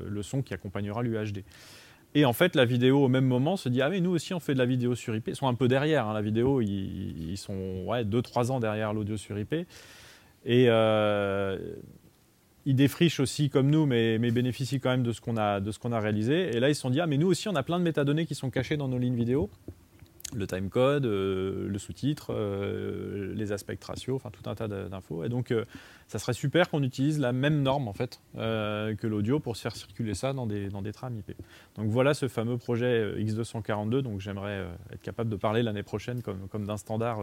[SPEAKER 2] le son qui accompagnera l'UHD. Et en fait, la vidéo, au même moment, se dit Ah, mais nous aussi, on fait de la vidéo sur IP. Ils sont un peu derrière, hein, la vidéo, ils, sont ouais, 2-3 ans derrière l'audio sur IP. Et euh, ils défrichent aussi, comme nous, mais, bénéficient quand même de ce qu'on a, qu'on a réalisé. Et là, ils se sont dit Ah, mais nous aussi, on a plein de métadonnées qui sont cachées dans nos lignes vidéo le timecode, euh, le sous-titre, euh, les aspects ratio, enfin tout un tas d'infos. Et donc, euh, ça serait super qu'on utilise la même norme en fait que l'audio pour faire circuler ça dans des, dans des trams IP. Donc voilà ce fameux projet X242. Donc j'aimerais être capable de parler l'année prochaine comme, comme d'un standard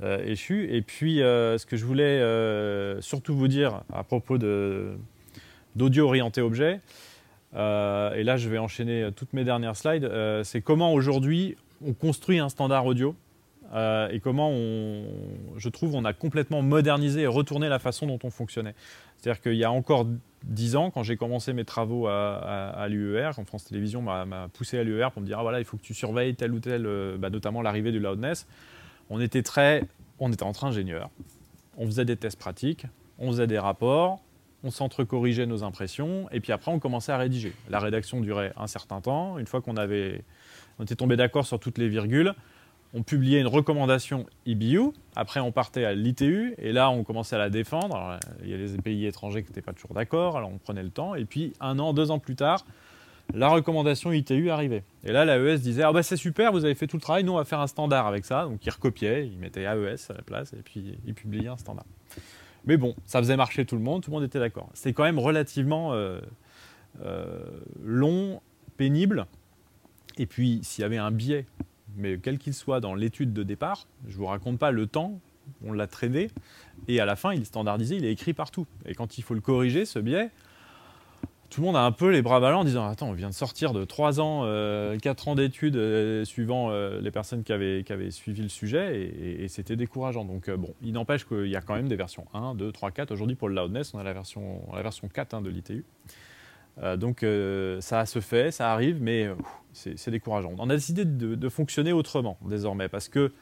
[SPEAKER 2] échu. Et puis, ce que je voulais surtout vous dire à propos d'audio orienté objet. et là, je vais enchaîner toutes mes dernières slides. c'est comment aujourd'hui on construit un standard audio euh, et comment on, je trouve, on a complètement modernisé et retourné la façon dont on fonctionnait. C'est-à-dire qu'il y a encore dix ans, quand j'ai commencé mes travaux à, l'UER, quand France Télévisions m'a poussé à l'UER pour me dire ah, voilà, il faut que tu surveilles tel ou tel, euh, bah, notamment l'arrivée du loudness. On était très, on était entre ingénieurs. On faisait des tests pratiques, on faisait des rapports, on s'entrecorrigeait nos impressions, et puis après on commençait à rédiger. La rédaction durait un certain temps. Une fois qu'on avait on était tombé d'accord sur toutes les virgules. On publiait une recommandation EBU. Après, on partait à l'ITU. Et là, on commençait à la défendre. il y a les pays étrangers qui n'étaient pas toujours d'accord. Alors, on prenait le temps. Et puis, un an, deux ans plus tard, la recommandation ITU arrivait. Et là, l'AES disait Ah, bah, c'est super, vous avez fait tout le travail. Nous, on va faire un standard avec ça. Donc, ils recopiaient. Ils mettaient AES à la place. Et puis, ils publiaient un standard. Mais bon, ça faisait marcher tout le monde. Tout le monde était d'accord. C'était quand même relativement euh, euh, long, pénible. Et puis, s'il y avait un biais, mais quel qu'il soit dans l'étude de départ, je ne vous raconte pas le temps, on l'a traité, et à la fin, il est standardisé, il est écrit partout. Et quand il faut le corriger, ce biais, tout le monde a un peu les bras ballants en disant Attends, on vient de sortir de 3 ans, 4 euh, ans d'études euh, suivant euh, les personnes qui avaient, suivi le sujet, et, c'était décourageant. Donc, bon, il n'empêche qu'il y a quand même des versions 1, 2, 3, 4. Aujourd'hui, pour le loudness, on a la version, la version 4 hein, de l'ITU. Euh, donc euh, ça se fait, ça arrive, mais euh, c'est décourageant. On a décidé de, fonctionner autrement désormais parce que,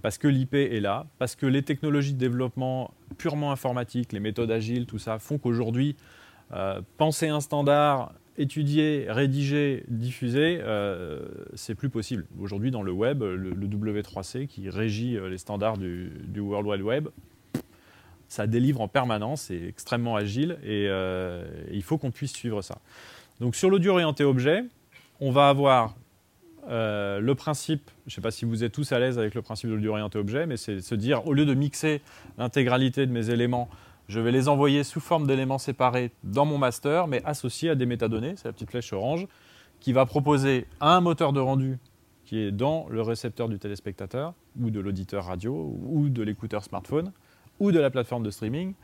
[SPEAKER 2] parce que l'IP est là, parce que les technologies de développement purement informatiques, les méthodes agiles, tout ça, font qu'aujourd'hui, penser un standard, étudier, rédiger, diffuser, c'est plus possible. Aujourd'hui, dans le web, le, W3C qui régit les standards du, du World Wide Web, ça délivre en permanence, c'est extrêmement agile et, euh, il faut qu'on puisse suivre ça. Donc sur l'audio orienté objet, on va avoir euh, le principe, je ne sais pas si vous êtes tous à l'aise avec le principe de l'audio orienté objet, mais c'est se dire au lieu de mixer l'intégralité de mes éléments, je vais les envoyer sous forme d'éléments séparés dans mon master, mais associés à des métadonnées, c'est la petite flèche orange, qui va proposer un moteur de rendu qui est dans le récepteur du téléspectateur ou de l'auditeur radio ou de l'écouteur smartphone ou de la plateforme de streaming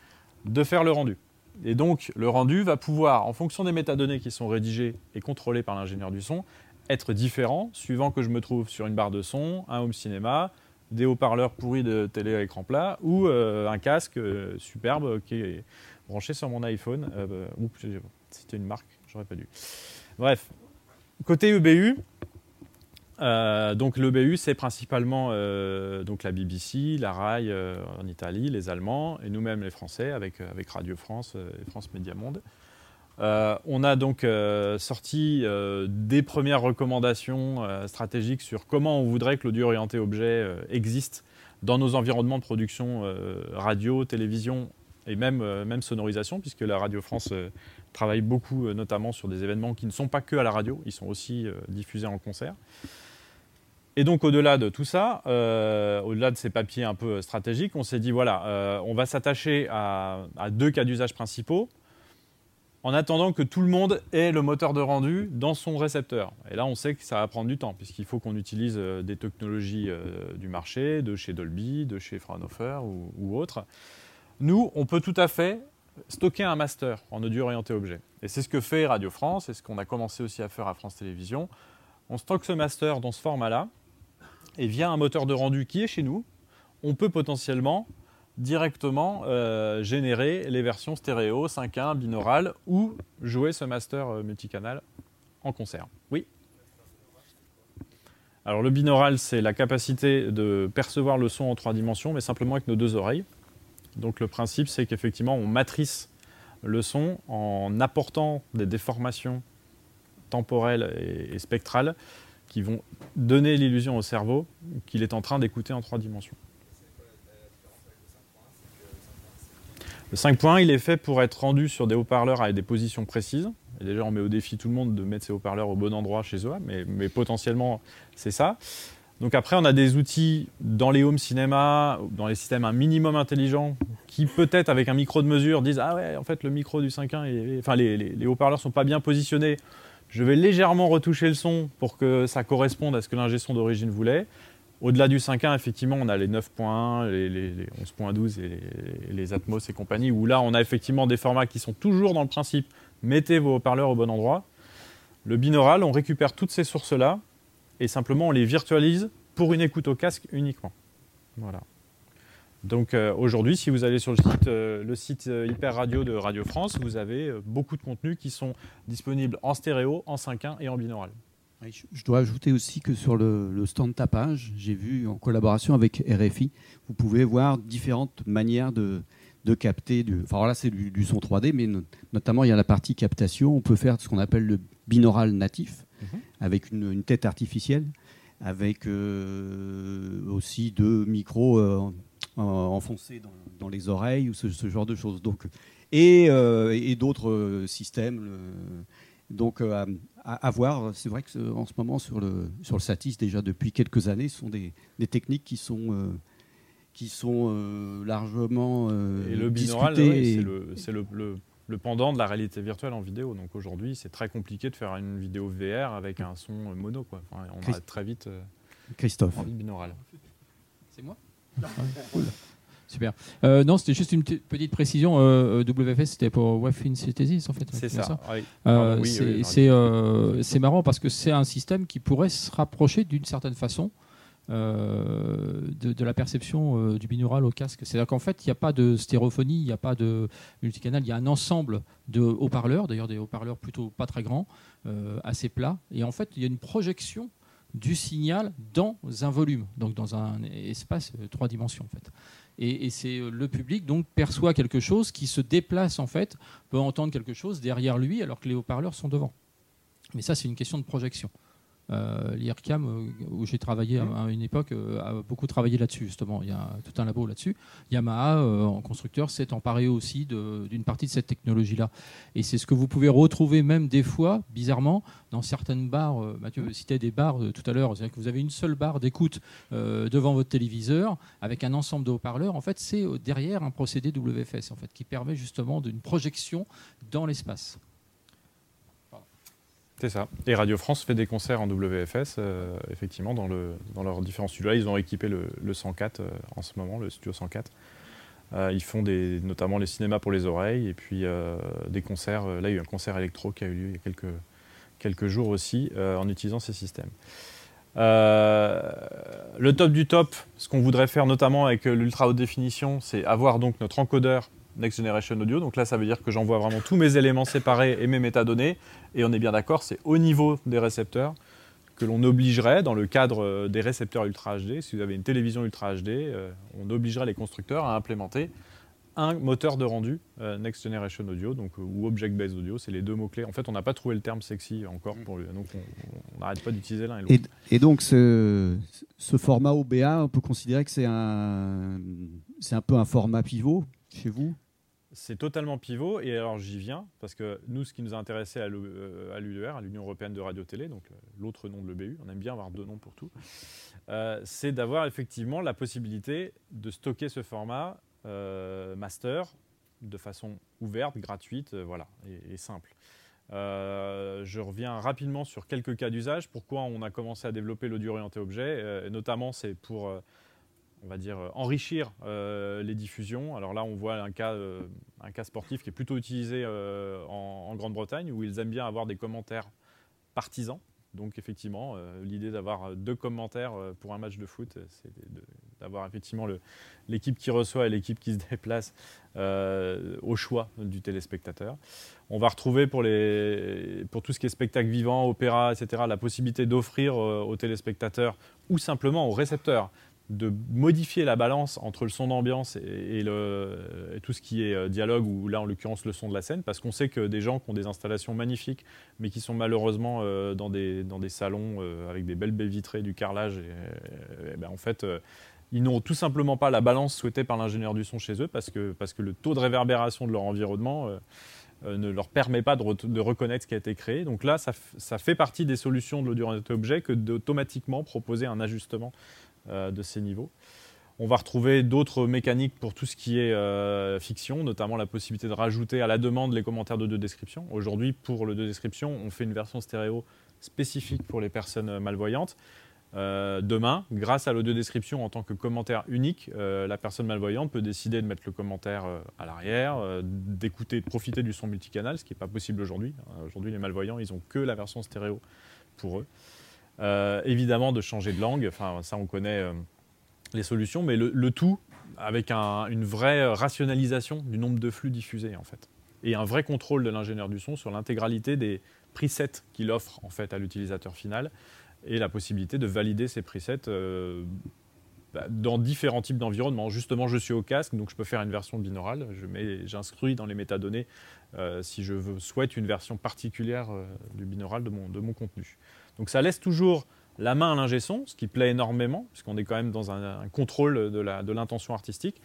[SPEAKER 2] de faire le rendu. Et donc, le rendu va pouvoir, en fonction des métadonnées qui sont rédigées et contrôlées par l'ingénieur du son, être différent suivant que je me trouve sur une barre de son, un home cinéma, des haut-parleurs pourris de télé à écran plat ou un casque superbe qui est branché sur mon iPhone. oups, cité une marque, j'aurais pas dû. Bref, côté EBU, euh, donc l'EBU, c'est principalement euh, donc la BBC, la RAI euh, en Italie, les Allemands et nous-mêmes les Français avec, avec Radio France et France Média Monde. on a donc sorti des premières recommandations stratégiques sur comment on voudrait que l'audio orienté objet existe dans nos environnements de production radio, télévision et même, même sonorisation, puisque la Radio France travaille beaucoup notamment sur des événements qui ne sont pas que à la radio, ils sont aussi diffusés en concert. Et donc au-delà de tout ça, euh, au-delà de ces papiers un peu stratégiques, on s'est dit voilà, euh, on va s'attacher à, deux cas d'usage principaux en attendant que tout le monde ait le moteur de rendu dans son récepteur. Et là, on sait que ça va prendre du temps, puisqu'il faut qu'on utilise euh, des technologies du marché, de chez Dolby, de chez Fraunhofer ou, ou autres. Nous, on peut tout à fait stocker un master en audio orienté objet. Et c'est ce que fait Radio France, et ce qu'on a commencé aussi à faire à France Télévisions. On stocke ce master dans ce format-là, et via un moteur de rendu qui est chez nous, on peut potentiellement directement euh, générer les versions stéréo, 5.1, binaural ou jouer ce master euh, multicanal en concert. Oui Alors le binaural, c'est la capacité de percevoir le son en trois dimensions, mais simplement avec nos deux oreilles. Donc le principe, c'est qu'effectivement, on matrice le son en apportant des déformations temporelles et spectrales qui vont donner l'illusion au cerveau qu'il est en train d'écouter en trois dimensions. Le 5.1, il est fait pour être rendu sur des haut-parleurs avec des positions précises. Et déjà, on met au défi tout le monde de mettre ses haut-parleurs au bon endroit chez eux, mais, mais potentiellement, c'est ça. Donc après, on a des outils dans les home cinéma, dans les systèmes un minimum intelligents, qui peut-être avec un micro de mesure disent ah ouais, en fait le micro du 5.1, enfin les, les, les haut-parleurs sont pas bien positionnés. Je vais légèrement retoucher le son pour que ça corresponde à ce que l'ingé son d'origine voulait. Au-delà du 5.1, effectivement, on a les 9.1, les, les, 11.12 et les, Atmos et compagnie, où là, on a effectivement des formats qui sont toujours dans le principe mettez vos haut-parleurs au bon endroit. Le binaural, on récupère toutes ces sources-là et simplement on les virtualise pour une écoute au casque uniquement. Voilà. Donc euh, aujourd'hui, si vous allez sur le site, euh, le site euh, Hyper Radio de Radio France, vous avez beaucoup de contenus qui sont disponibles en stéréo, en 5.1 et en binaural.
[SPEAKER 1] Je dois ajouter aussi que sur le, stand tapage, j'ai vu en collaboration avec RFI, vous pouvez voir différentes manières de, capter. Du, enfin là, c'est du, son 3D, mais notamment il y a la partie captation. On peut faire ce qu'on appelle le binaural natif, mhm. avec une, tête artificielle, avec aussi deux micros enfoncés dans, les oreilles ou ce, genre de choses. Donc, et, euh, d'autres euh, systèmes. donc à, voir, c'est vrai qu'en ce moment sur le, sur le Satis, déjà depuis quelques années, ce sont des, techniques qui sont qui sont largement et le binaural,
[SPEAKER 2] c'est le, le, pendant de la réalité virtuelle en vidéo. Donc aujourd'hui, c'est très compliqué de faire une vidéo VR avec un son mono. Quoi. on va très vite
[SPEAKER 1] Christophe.
[SPEAKER 2] binaural.
[SPEAKER 3] C'est moi? Super. Euh, non, c'était juste une petite précision. Euh, euh, WFS, c'était pour Wave Synthesis, en fait.
[SPEAKER 2] C'est ça.
[SPEAKER 3] c'est marrant parce que c'est un système qui pourrait se rapprocher d'une certaine façon de, la perception du binaural au casque. C'est-à-dire qu'en fait, il n'y a pas de stéréophonie, il n'y a pas de multicanal, il y a un ensemble de haut-parleurs, d'ailleurs des haut-parleurs plutôt pas très grands, assez plats. Et en fait, il y a une projection du signal dans un volume, donc dans un espace euh, trois dimensions en fait. Et, euh, le public donc perçoit quelque chose qui se déplace en fait, peut entendre quelque chose derrière lui alors que les haut-parleurs sont devant. Mais ça c'est une question de projection. Euh, L'IRCAM, euh, où j'ai travaillé à, une époque, euh, a beaucoup travaillé là-dessus, justement. Il y a tout un labo là-dessus. Yamaha, en constructeur, s'est emparé aussi d'une partie de cette technologie-là. Et c'est ce que vous pouvez retrouver même des fois, bizarrement, dans certaines barres. Mathieu citait des barres tout à l'heure. C'est-à-dire que vous avez une seule barre d'écoute devant votre téléviseur avec un ensemble de haut-parleurs. En fait, c'est derrière un procédé WFS en fait, qui permet justement d'une projection dans l'espace.
[SPEAKER 2] C'est ça. Et Radio France fait des concerts en WFS, euh, effectivement, dans, le, dans leurs différents studios. Ils ont équipé le, 104 euh, en ce moment, le studio 104. Euh, ils font notamment les cinémas pour les oreilles et puis des concerts. Là, il y a eu un concert électro qui a eu lieu il y a quelques, quelques jours aussi en utilisant ces systèmes. le top du top, ce qu'on voudrait faire notamment avec l'ultra haute définition, c'est avoir donc notre encodeur Next Generation Audio. Donc là, ça veut dire que j'envoie vraiment tous mes éléments séparés et mes métadonnées. Et on est bien d'accord, c'est au niveau des récepteurs que l'on obligerait, dans le cadre euh, des récepteurs Ultra HD, si vous avez une télévision Ultra HD, euh, on obligerait les constructeurs à implémenter un moteur de rendu euh, Next Generation Audio donc, ou Object Based Audio, c'est les deux mots-clés. En fait, on n'a pas trouvé le terme sexy encore, pour donc on n'arrête pas d'utiliser l'un et
[SPEAKER 1] l'autre. Et, donc, ce, ce, format OBA, on peut considérer que c'est un, un peu un format pivot chez vous?
[SPEAKER 2] C'est totalement pivot. Et alors j'y viens, parce que nous, ce qui nous a intéressé à l'UER, à l'Union européenne de radio-télé, donc l'autre nom de l'EBU, on aime bien avoir deux noms pour tout, euh, c'est d'avoir effectivement la possibilité de stocker ce format euh, master de façon ouverte, gratuite, euh, voilà, et, simple. je reviens rapidement sur quelques cas d'usage. Pourquoi on a commencé à développer l'audio orienté objet Notamment, c'est pour on va dire, euh, enrichir euh, les diffusions. Alors là, on voit un cas, euh, un cas sportif qui est plutôt utilisé en, Grande-Bretagne, où ils aiment bien avoir des commentaires partisans. Donc effectivement, l'idée d'avoir deux commentaires pour un match de foot, c'est d'avoir effectivement l'équipe qui reçoit et l'équipe qui se (laughs) déplace au choix du téléspectateur. On va retrouver pour, les, pour tout ce qui est spectacle vivant, opéra, etc., la possibilité d'offrir aux téléspectateurs ou simplement aux récepteurs de modifier la balance entre le son d'ambiance et, tout ce qui est euh, dialogue, ou là en l'occurrence le son de la scène, parce qu'on sait que des gens qui ont des installations magnifiques, mais qui sont malheureusement euh, dans, des, dans des salons euh, avec des belles baies vitrées, du carrelage, ben, en fait ils n'ont tout simplement pas la balance souhaitée par l'ingénieur du son chez eux, parce que, parce que le taux de réverbération de leur environnement ne leur permet pas de, reconnaître ce qui a été créé. Donc là, ça, ça fait partie des solutions de l'audio objet que d'automatiquement proposer un ajustement de ces niveaux. On va retrouver d'autres mécaniques pour tout ce qui est euh, fiction, notamment la possibilité de rajouter à la demande les commentaires de deux descriptions. Aujourd'hui, pour le deux description, on fait une version stéréo spécifique pour les personnes malvoyantes. Euh, demain, grâce à l'audio description en tant que commentaire unique, la personne malvoyante peut décider de mettre le commentaire à l'arrière, d'écouter, de profiter du son multicanal, ce qui n'est pas possible aujourd'hui. Aujourd'hui, les malvoyants, ils n'ont que la version stéréo pour eux. Euh, évidemment, de changer de langue, enfin, ça on connaît euh, les solutions, mais le, tout avec une vraie rationalisation du nombre de flux diffusés en fait. Et un vrai contrôle de l'ingénieur du son sur l'intégralité des presets qu'il offre en fait à l'utilisateur final et la possibilité de valider ces presets euh, bah, dans différents types d'environnements. Justement, je suis au casque, donc je peux faire une version binaurale. J'inscris dans les métadonnées si je souhaite une version particulière du binaural de mon contenu. Donc ça laisse toujours la main à l'ingé son, ce qui plaît énormément, puisqu'on est quand même dans un, contrôle de l'intention artistique.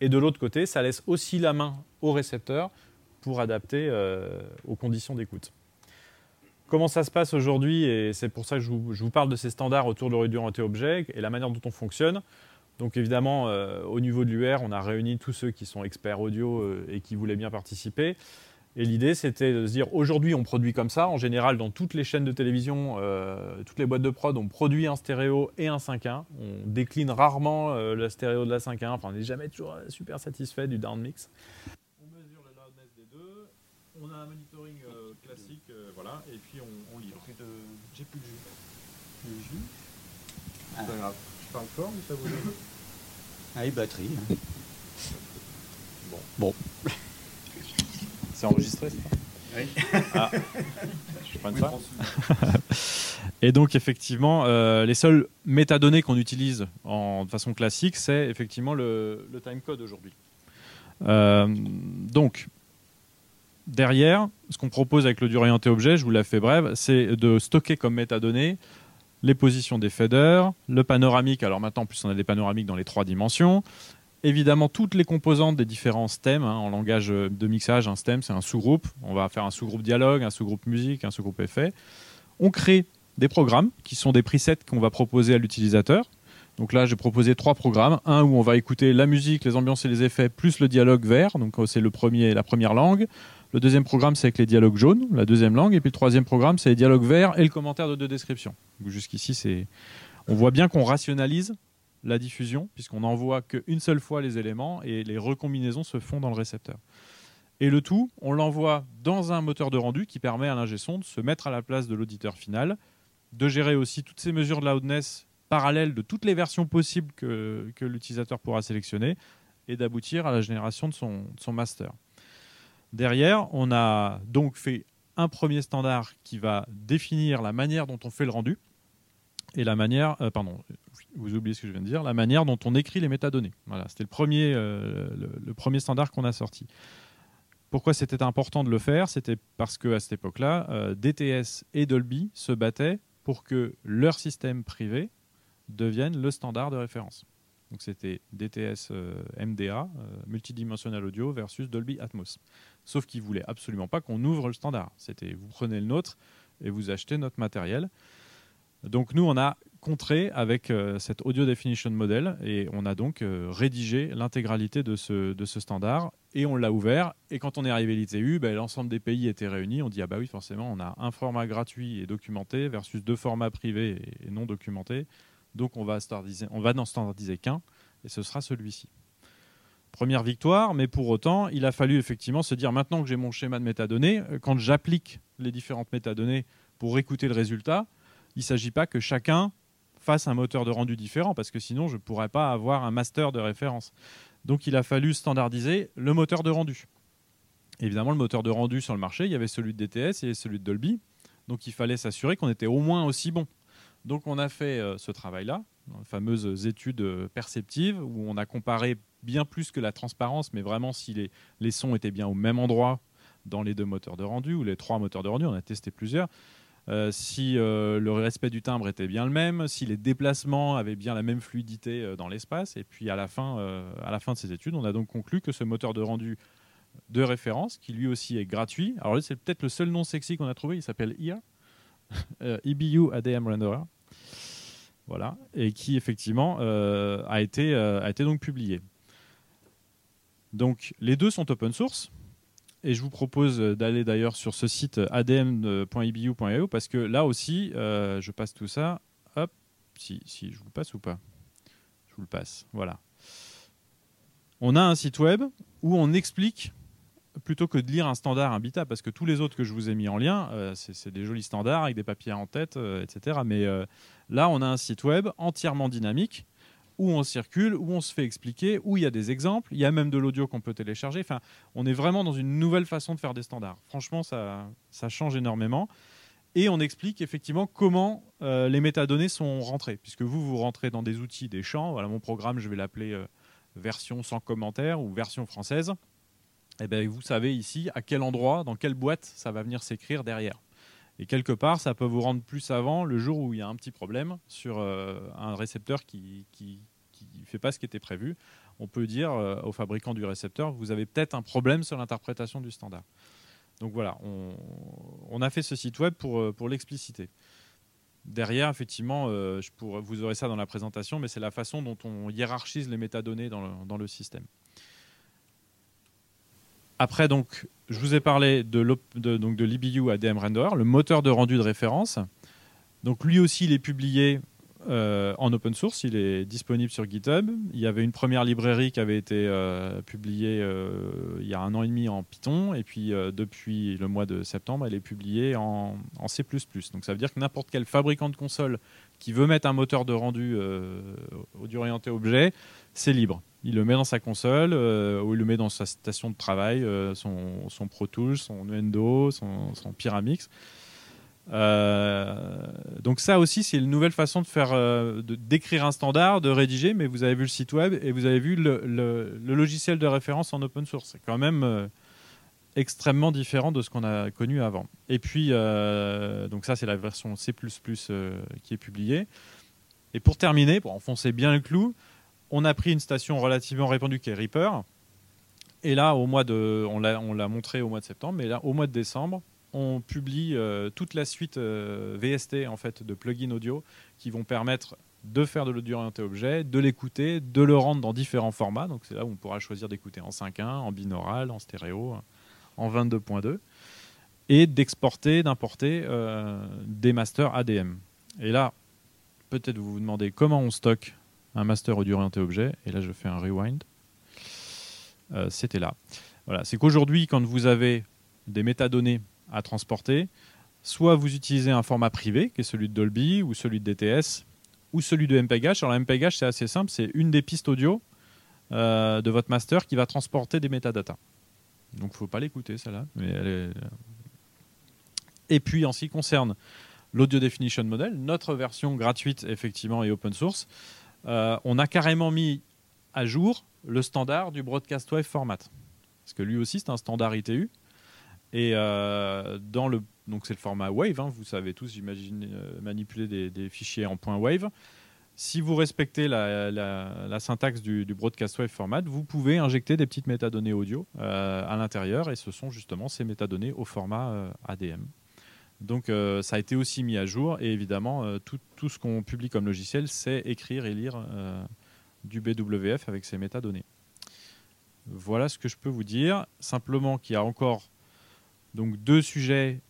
[SPEAKER 2] Et de l'autre côté, ça laisse aussi la main au récepteur pour adapter euh, aux conditions d'écoute. Comment ça se passe aujourd'hui Et c'est pour ça que je vous, parle de ces standards autour de l'audio objet et la manière dont on fonctionne. Donc évidemment, euh, au niveau de l'UR, on a réuni tous ceux qui sont experts audio euh, et qui voulaient bien participer. Et l'idée, c'était de se dire, aujourd'hui, on produit comme ça. En général, dans toutes les chaînes de télévision, euh, toutes les boîtes de prod, on produit un stéréo et un 5.1. On décline rarement euh, le stéréo de la 5.1. Enfin, on n'est jamais toujours super satisfait du down mix. On mesure la loudness des deux. On a un monitoring euh, classique, voilà, et puis on, on livre.
[SPEAKER 3] J'ai plus de jus.
[SPEAKER 2] Le jus C'est pas grave. Je parle fort, mais ça vous donne
[SPEAKER 1] Ah, et batterie. Hein. (laughs)
[SPEAKER 2] Bon. Bon. (laughs) C'est enregistré, ça Oui. Ah. (laughs) Je prends ça. (laughs) Et donc, effectivement, euh, les seules métadonnées qu'on utilise en, de façon classique, c'est effectivement le, timecode aujourd'hui. Euh, donc, derrière, ce qu'on propose avec le dur orienté objet, je vous l'ai fait brève, c'est de stocker comme métadonnées les positions des faders, le panoramique. Alors maintenant, en plus, on a des panoramiques dans les trois dimensions évidemment toutes les composantes des différents stems. Hein, en langage de mixage, un stem, c'est un sous-groupe. On va faire un sous-groupe dialogue, un sous-groupe musique, un sous-groupe effet. On crée des programmes qui sont des presets qu'on va proposer à l'utilisateur. Donc là, j'ai proposé trois programmes. Un où on va écouter la musique, les ambiances et les effets, plus le dialogue vert. Donc euh, c'est le premier, la première langue. Le deuxième programme, c'est avec les dialogues jaunes, la deuxième langue. Et puis le troisième programme, c'est les dialogues verts et le commentaire de deux descriptions. Jusqu'ici, c'est, on voit bien qu'on rationalise la diffusion, puisqu'on n'envoie qu'une seule fois les éléments et les recombinaisons se font dans le récepteur. Et le tout, on l'envoie dans un moteur de rendu qui permet à l'ingé son de se mettre à la place de l'auditeur final de gérer aussi toutes ces mesures de loudness parallèles de toutes les versions possibles que, l'utilisateur pourra sélectionner et d'aboutir à la génération de son, de son master. Derrière, on a donc fait un premier standard qui va définir la manière dont on fait le rendu et la manière, euh, pardon, vous oubliez ce que je viens de dire, la manière dont on écrit les métadonnées. Voilà, c'était le premier, euh, le, premier standard qu'on a sorti. Pourquoi c'était important de le faire? C'était parce que à cette époque-là, euh, DTS et Dolby se battaient pour que leur système privé devienne le standard de référence. Donc c'était DTS MDA, multidimensional audio, versus Dolby Atmos. Sauf qu'ils voulaient absolument pas qu'on ouvre le standard. C'était vous prenez le nôtre et vous achetez notre matériel. Donc nous, on a contré avec euh, cet Audio Definition Model et on a donc euh, rédigé l'intégralité de ce, de ce standard et on l'a ouvert. Et quand on est arrivé à l'ITU, ben, l'ensemble des pays étaient réunis. On dit ah bah oui, forcément, on a un format gratuit et documenté versus deux formats privés et non documentés. Donc on va, standardiser, on va n'en standardiser qu'un et ce sera celui-ci. Première victoire, mais pour autant, il a fallu effectivement se dire maintenant que j'ai mon schéma de métadonnées, euh, quand j'applique les différentes métadonnées pour écouter le résultat, il ne s'agit pas que chacun fasse un moteur de rendu différent, parce que sinon je ne pourrais pas avoir un master de référence. Donc il a fallu standardiser le moteur de rendu. Évidemment, le moteur de rendu sur le marché, il y avait celui de DTS et celui de Dolby. Donc il fallait s'assurer qu'on était au moins aussi bon. Donc on a fait euh, ce travail-là, fameuses études euh, perceptives, où on a comparé bien plus que la transparence, mais vraiment si les sons étaient bien au même endroit dans les deux moteurs de rendu, ou les trois moteurs de rendu, on a testé plusieurs. Euh, si euh, le respect du timbre était bien le même, si les déplacements avaient bien la même fluidité euh, dans l'espace. Et puis à la, fin, à la fin de ces études, on a donc conclu que ce moteur de rendu de référence, qui lui aussi est gratuit, alors c'est peut-être le seul nom sexy qu'on a trouvé, il s'appelle IA, (laughs) EBU ADM Renderer. Voilà, et qui effectivement a, été, a été donc publié. Donc les deux sont open source, et je vous propose d'aller d'ailleurs sur ce site adm.ibu.io parce que là aussi, euh, je passe tout ça. Hop, si, si je vous le passe ou pas? Je vous le passe. Voilà. On a un site web où on explique plutôt que de lire un standard Imbita, parce que tous les autres que je vous ai mis en lien, euh, c'est des jolis standards avec des papiers en tête, euh, etc. Mais là, on a un site web entièrement dynamique où on circule, où on se fait expliquer, où il y a des exemples, il y a même de l'audio qu'on peut télécharger. Enfin, on est vraiment dans une nouvelle façon de faire des standards. Franchement, ça, change énormément. Et on explique effectivement comment euh, les métadonnées sont rentrées. Puisque vous, vous rentrez dans des outils, des champs. Voilà, mon programme, je vais l'appeler euh, version sans commentaire ou version française. Et eh bien, vous savez ici à quel endroit, dans quelle boîte ça va venir s'écrire derrière. Et quelque part, ça peut vous rendre plus savant le jour où il y a un petit problème sur euh, un récepteur qui ne fait pas ce qui était prévu. On peut dire euh, au fabricant du récepteur, vous avez peut-être un problème sur l'interprétation du standard. Donc voilà, on, a fait ce site web pour, euh, pour l'expliciter. Derrière, effectivement, vous aurez ça dans la présentation, mais c'est la façon dont on hiérarchise les métadonnées dans dans le système. Après, donc, je vous ai parlé de, de l'IBU ADM Renderer, le moteur de rendu de référence. Donc, lui aussi, il est publié euh, en open source, il est disponible sur GitHub. Il y avait une première librairie qui avait été euh, publiée euh, il y a un an et demi en Python, et puis depuis le mois de septembre, elle est publiée en, en, C++. Donc ça veut dire que n'importe quel fabricant de console qui veut mettre un moteur de rendu audio orienté objet, c'est libre il le met dans sa console euh, ou il le met dans sa station de travail, euh, son, Pro Tools, son Nuendo, son, Pyramix. Euh, donc ça aussi, c'est une nouvelle façon de faire, d'écrire un standard, de rédiger. Mais vous avez vu le site web et vous avez vu le, logiciel de référence en open source. C'est quand même extrêmement différent de ce qu'on a connu avant. Et puis, donc ça, c'est la version C++ qui est publiée. Et pour terminer, pour enfoncer bien le clou, on a pris une station relativement répandue qui est Reaper. Et là, on l'a montré au mois de septembre, mais là, au mois de décembre, on publie euh, toute la suite euh, VST en fait de plugins audio qui vont permettre de faire de l'audio orienté objet, de l'écouter, de le rendre dans différents formats. Donc c'est là où on pourra choisir d'écouter en 5.1, en binaural, en stéréo, en 22.2, et d'exporter, d'importer euh, des masters ADM. Et là, peut-être vous vous demandez comment on stocke un master audio orienté objet. Et là, je fais un rewind. Euh, c'était là. Voilà. C'est qu'aujourd'hui, quand vous avez des métadonnées à transporter, soit vous utilisez un format privé, qui est celui de Dolby, ou celui de DTS, ou celui de MPEG-H. Alors MPEG-H, c'est assez simple, c'est une des pistes audio euh, de votre master qui va transporter des métadatas. Donc il ne faut pas l'écouter, celle-là. Et puis en ce qui concerne l'Audio Definition Model, notre version gratuite, effectivement, et open source, euh, on a carrément mis à jour le standard du Broadcast Wave Format. Parce que lui aussi, c'est un standard ITU. Et euh, donc c'est le format Wave, hein, vous savez tous, j'imagine, euh, manipuler des, fichiers en point Wave. Si vous respectez la, syntaxe du, Broadcast Wave Format, vous pouvez injecter des petites métadonnées audio à l'intérieur, et ce sont justement ces métadonnées au format ADM. Donc euh, ça a été aussi mis à jour et évidemment euh, tout, ce qu'on publie comme logiciel c'est écrire et lire euh, du BWF avec ces métadonnées. Voilà ce que je peux vous dire. Simplement qu'il y a encore donc deux sujets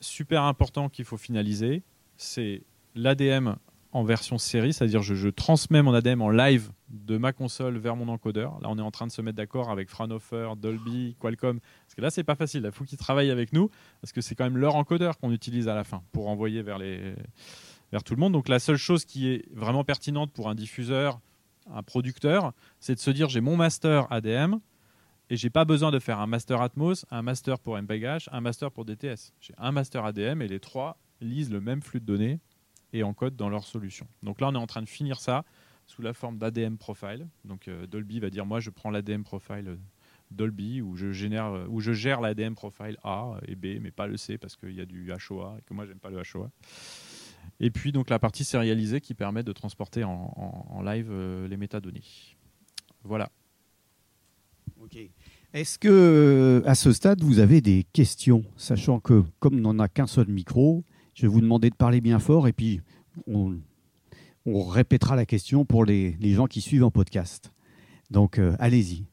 [SPEAKER 2] super importants qu'il faut finaliser. C'est l'ADM en version série, c'est-à-dire je, je, transmets mon ADM en live de ma console vers mon encodeur. Là, on est en train de se mettre d'accord avec Fraunhofer, Dolby, Qualcomm. Parce que là, c'est pas facile. Il faut qu'ils travaillent avec nous parce que c'est quand même leur encodeur qu'on utilise à la fin pour envoyer vers, les, vers tout le monde. Donc, la seule chose qui est vraiment pertinente pour un diffuseur, un producteur, c'est de se dire j'ai mon master ADM et j'ai pas besoin de faire un master Atmos, un master pour MPEG-H, un master pour DTS. J'ai un master ADM et les trois lisent le même flux de données et encodent dans leur solution. Donc là, on est en train de finir ça sous la forme d'ADM profile. Donc euh, Dolby va dire moi je prends l'ADM profile euh, Dolby où je génère euh, où je gère l'ADM profile A et B mais pas le C parce qu'il y a du HOA et que moi j'aime pas le HOA. Et puis donc la partie sérialisée qui permet de transporter en, live les métadonnées. Voilà.
[SPEAKER 1] Ok. Est-ce que à ce stade vous avez des questions, sachant que comme on n'en a qu'un seul micro, je vais vous demander de parler bien fort et puis on, répétera la question pour les, gens qui suivent en podcast. Donc, euh, allez-y.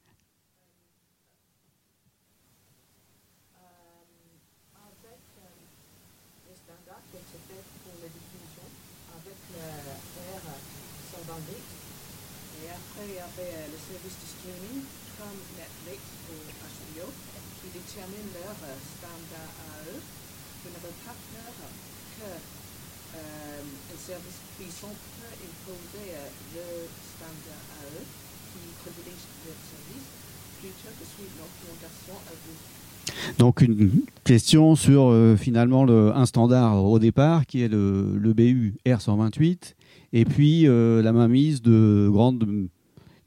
[SPEAKER 1] Donc une question sur euh, finalement le, un standard au départ qui est le, le BU R128 et puis euh, la mainmise de grandes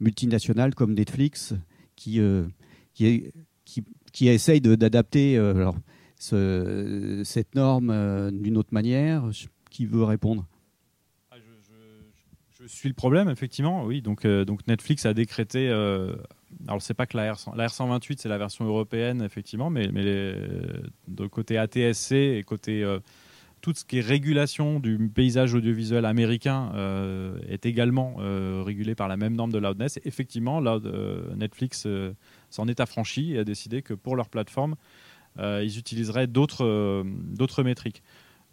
[SPEAKER 1] multinationales comme Netflix qui, euh, qui, qui, qui essayent d'adapter cette norme d'une autre manière. Qui veut répondre
[SPEAKER 2] je, suis le problème, effectivement. Oui, donc, donc Netflix a décrété alors c'est pas que la, R, la R128 c'est la version européenne effectivement, mais, mais de côté ATSC et côté euh, tout ce qui est régulation du paysage audiovisuel américain euh, est également euh, régulé par la même norme de loudness. effectivement, Netflix s'en est affranchi et a décidé que pour leur plateforme, ils utiliseraient d'autres métriques.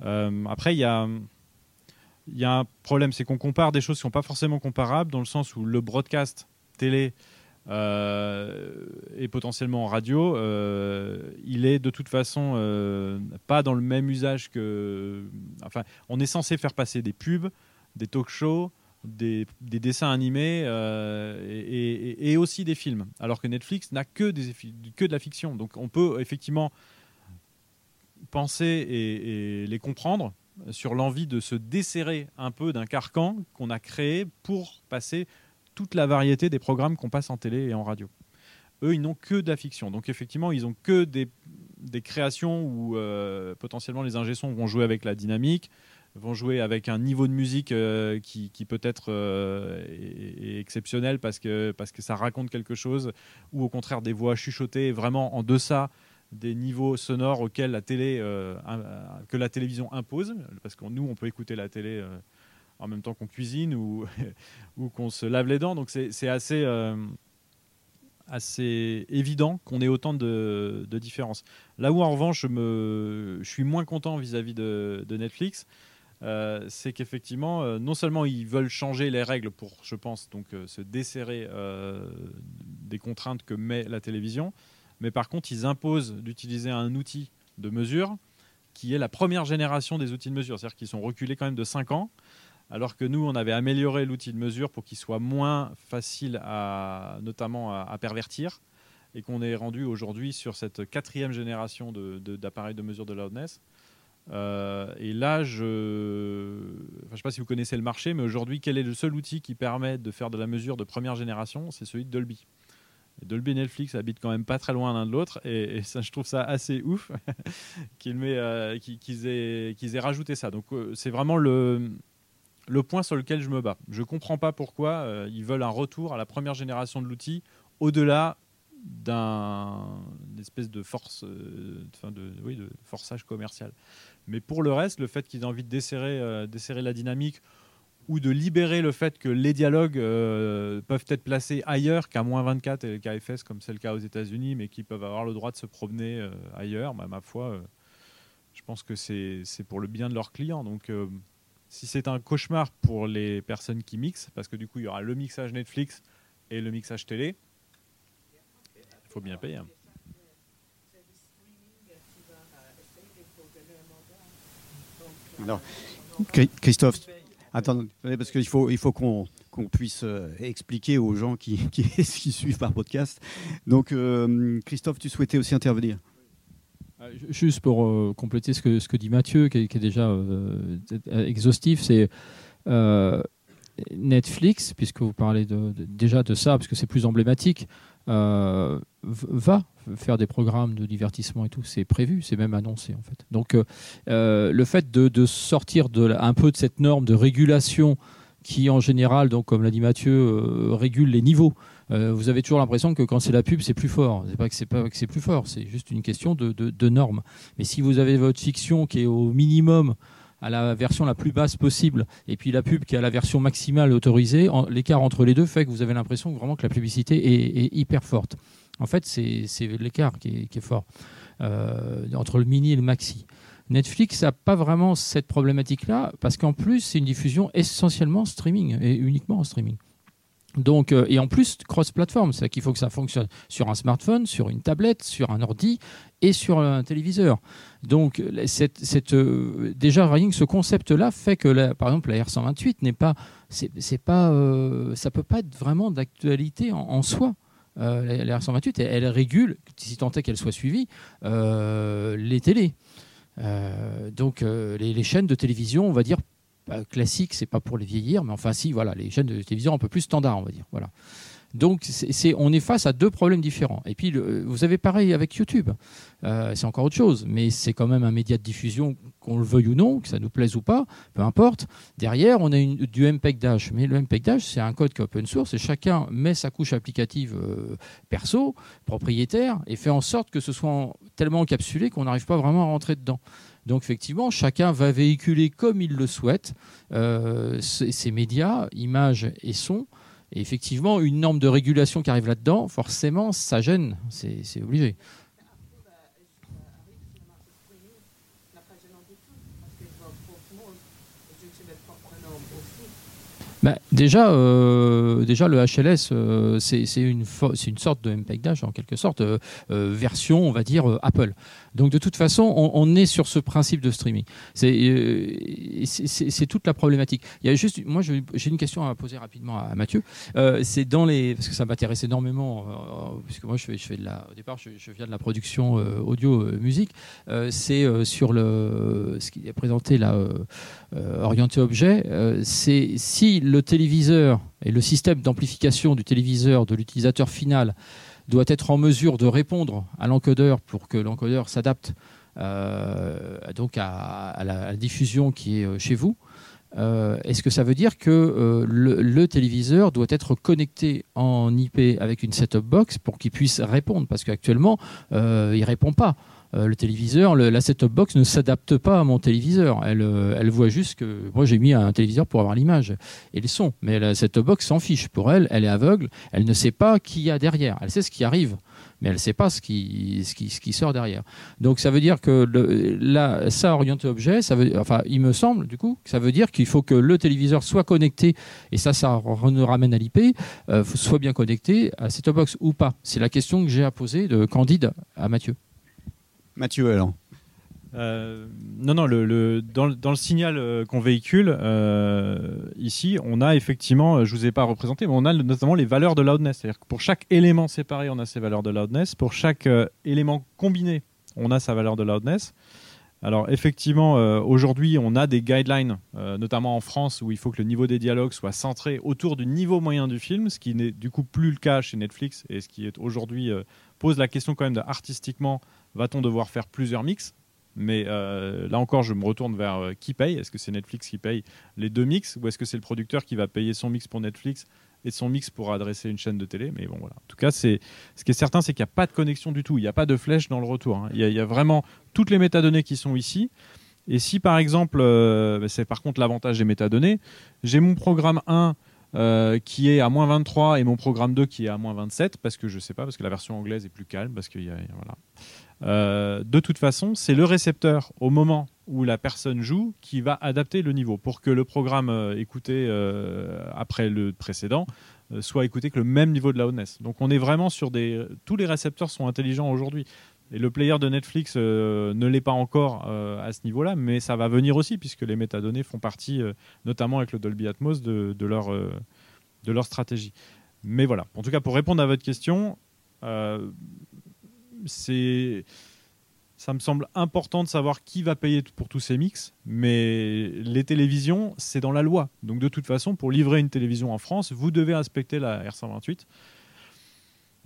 [SPEAKER 2] après, il y a il y a un problème, c'est qu'on compare des choses qui ne sont pas forcément comparables, dans le sens où le broadcast télé euh, et potentiellement en radio, euh, il est de toute façon euh, pas dans le même usage que. Enfin, on est censé faire passer des pubs, des talk-shows, des, dessins animés et, aussi des films, alors que Netflix n'a que de la fiction. Donc on peut effectivement penser et, les comprendre sur l'envie de se desserrer un peu d'un carcan qu'on a créé pour passer toute la variété des programmes qu'on passe en télé et en radio. Eux, ils n'ont que de la fiction. Donc effectivement, ils ont que des, créations où euh, potentiellement les ingé vont jouer avec la dynamique, vont jouer avec un niveau de musique euh, qui, peut être euh, exceptionnel parce que, parce que ça raconte quelque chose, ou au contraire des voix chuchotées vraiment en deçà des niveaux sonores auxquels la télé, que la télévision impose, parce que nous, on peut écouter la télé en même temps qu'on cuisine (laughs) ou, qu'on se lave les dents. Donc c'est assez, euh, assez évident qu'on ait autant de, différences. Là où en revanche je, me, je suis moins content vis-à-vis de, Netflix, euh, c'est qu'effectivement, euh, non seulement ils veulent changer les règles pour, je pense, donc se desserrer des contraintes que met la télévision, mais par contre ils imposent d'utiliser un outil de mesure qui est la première génération des outils de mesure, c'est-à-dire qu'ils sont reculés quand même de 5 ans, alors que nous, on avait amélioré l'outil de mesure pour qu'il soit moins facile à, notamment à, pervertir, et qu'on est rendu aujourd'hui sur cette quatrième génération d'appareils de, mesure de loudness. Euh, et là, je ne sais pas si vous connaissez le marché, mais aujourd'hui, quel est le seul outil qui permet de faire de la mesure de première génération? C'est celui de Dolby. Dolby et Netflix habitent quand même pas très loin l'un de l'autre, et, ça, je trouve ça assez ouf (laughs) euh, qu'ils aient, rajouté ça. Donc, euh, c'est vraiment le, point sur lequel je me bats. Je comprends pas pourquoi euh, ils veulent un retour à la première génération de l'outil au-delà d'un espèce de force, euh, de, oui, de forçage commercial. Mais pour le reste, le fait qu'ils aient envie de desserrer la dynamique ou de libérer le fait que les dialogues peuvent être placés ailleurs qu'à moins 24 et KFS, comme c'est le cas aux États-Unis, mais qui peuvent avoir le droit de se promener ailleurs, bah, ma foi, je pense que c'est pour le bien de leurs clients. Donc si c'est un cauchemar pour les personnes qui mixent, parce que du coup, il y aura le mixage Netflix et le mixage télé, il faut bien payer. Hein.
[SPEAKER 1] Non. Christophe, attends, parce qu'il faut, qu'on puisse euh, expliquer aux gens (laughs) qui, qui, suivent par podcast. Donc, euh, Christophe, tu souhaitais aussi intervenir?
[SPEAKER 3] Euh, juste pour compléter ce que, dit Mathieu, qui est, déjà exhaustif, c'est Netflix, puisque vous parlez déjà de ça, parce que c'est plus emblématique, va faire des programmes de divertissement et tout. C'est prévu, c'est même annoncé en fait. Donc le fait de, sortir de, un peu de cette norme de régulation qui en général, donc comme l'a dit Mathieu, régule les niveaux. Euh, vous avez toujours l'impression que quand c'est la pub, c'est plus fort. C'est pas que c'est pas que c'est plus fort, c'est juste une question de, de, normes. Mais si vous avez votre fiction qui est au minimum à la version la plus basse possible, et puis la pub qui est à la version maximale autorisée, l'écart entre les deux fait que vous avez l'impression vraiment que la publicité est, hyper forte. En fait, c'est l'écart qui est, fort euh, entre le mini et le maxi. Netflix n'a pas vraiment cette problématique-là, parce qu'en plus, c'est une diffusion essentiellement streaming, et uniquement en streaming. Donc, euh, et en plus, cross-platform, c'est qu'il faut que ça fonctionne sur un smartphone, sur une tablette, sur un ordi et sur un téléviseur. Donc, euh, déjà, rien que ce concept-là fait que, par exemple, la R128 n'est pas, pas, euh, ça peut pas être vraiment d'actualité en, soi. la, R128, elle, régule, si tant est qu'elle soit suivie, les télés. donc, les, chaînes de télévision, on va dire, classique, c'est pas pour les vieillir, mais enfin si, voilà, les chaînes de télévision un peu plus standard, on va dire. Donc c'est, on est face à deux problèmes différents. Et puis vous avez pareil avec YouTube. Euh, c'est encore autre chose, mais c'est quand même un média de diffusion, qu'on le veuille ou non, que ça nous plaise ou pas, peu importe. Derrière, on a du MPEG Dash. Mais le MPEG Dash, c'est un code qui est open source et chacun met sa couche applicative euh, perso, propriétaire, et fait en sorte que ce soit tellement encapsulé qu'on n'arrive pas vraiment à rentrer dedans. Donc effectivement, chacun va véhiculer comme il le souhaite euh, ses, médias, images et sons. Et effectivement, une norme de régulation qui arrive là-dedans, forcément, ça gêne, c'est obligé. Bah, déjà, euh, déjà, le HLS, euh, c'est une, sorte de MPEG Dash, en quelque sorte, euh, version, on va dire, Apple. Donc, de toute façon, on, est sur ce principe de streaming. C'est toute la problématique. Il y a juste, moi, j'ai une question à poser rapidement à, Mathieu. c'est dans les, parce que ça m'intéresse énormément, puisque moi, je fais, de la, au départ, je, viens de la production audio-musique. c'est sur le, ce qui est présenté là, orienté objet. c'est si le téléviseur et le système d'amplification du téléviseur de l'utilisateur final doit être en mesure de répondre à l'encodeur pour que l'encodeur s'adapte euh, donc à, la, diffusion qui est euh, chez vous. Euh, est-ce que ça veut dire que le, téléviseur doit être connecté en IP avec une set-top box pour qu'il puisse répondre? Parce qu'actuellement, il ne répond pas. Euh, le téléviseur, la set-top box ne s'adapte pas à mon téléviseur. Elle, euh, elle voit juste que moi j'ai mis un téléviseur pour avoir l'image et le son. Mais la set-top box s'en fiche. Pour elle, elle est aveugle. Elle ne sait pas qui y a derrière. Elle sait ce qui arrive mais elle ne sait pas ce qui, sort derrière. Donc ça veut dire que là, ça orienté objet, ça veut, enfin, il me semble du coup, ça veut dire qu'il faut que le téléviseur soit connecté, et ça, ça nous ramène à l'IP, euh, soit bien connecté à cette box ou pas. C'est la question que j'ai à poser de Candide à Mathieu.
[SPEAKER 1] Mathieu, alors
[SPEAKER 2] Euh, non, non, dans, le signal euh, qu'on véhicule, ici, on a effectivement, je ne vous ai pas représenté, mais on a notamment les valeurs de loudness. C'est-à-dire que pour chaque élément séparé, on a ses valeurs de loudness. Pour chaque élément combiné, on a sa valeur de loudness. Alors effectivement, euh, aujourd'hui, on a des guidelines, euh, notamment en France, où il faut que le niveau des dialogues soit centré autour du niveau moyen du film, ce qui n'est du coup plus le cas chez Netflix, et ce qui est aujourd'hui euh, pose la question quand même artistiquement, va-t-on devoir faire plusieurs mix? Mais là encore, je me retourne vers qui paye. Est-ce que c'est Netflix qui paye les deux mix ou est-ce que c'est le producteur qui va payer son mix pour Netflix et son mix pour adresser une chaîne de télé? Mais bon, voilà. En tout cas, c'est ce qui est certain, c'est qu'il n'y a pas de connexion du tout. Il n'y a pas de flèche dans le retour. Hein. Il, y a, vraiment toutes les métadonnées qui sont ici. Et si par exemple, euh, c'est par contre l'avantage des métadonnées, j'ai mon programme 1 euh, qui est à moins 23 et mon programme 2 qui est à moins 27, parce que je sais pas, parce que la version anglaise est plus calme, parce qu'il y a, voilà. Euh, de toute façon, c'est le récepteur au moment où la personne joue qui va adapter le niveau pour que le programme euh, écouté après le précédent soit écouté que le même niveau de loudness. Donc on est vraiment sur des... Tous les récepteurs sont intelligents aujourd'hui. Et le player de Netflix ne l'est pas encore à ce niveau-là, mais ça va venir aussi puisque les métadonnées font partie, notamment avec le Dolby Atmos, de, de, leur, de leur stratégie. Mais voilà, en tout cas pour répondre à votre question, c'est ça me semble important de savoir qui va payer pour tous ces mix, mais les télévisions, c'est dans la loi. Donc de toute façon, pour livrer une télévision en France, vous devez respecter la R128.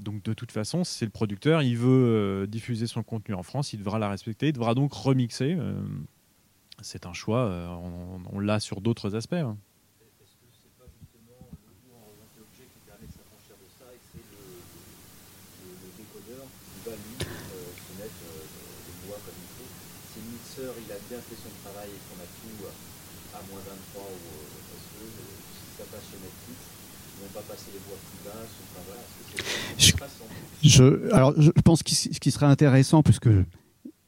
[SPEAKER 2] Donc de toute façon, c'est le producteur, il veut euh, diffuser son contenu en France, il devra la respecter, il devra donc remixer. Euh, c'est un choix, euh, on, l'a sur d'autres aspects. Hein.
[SPEAKER 4] il a bien fait son travail et qu'on a tout à moins 23 ou parce que si ça passe chez Netflix, ils vont pas passer les voix plus basses. Enfin, voilà,
[SPEAKER 1] je, je, alors, je pense que ce qui serait intéressant, puisque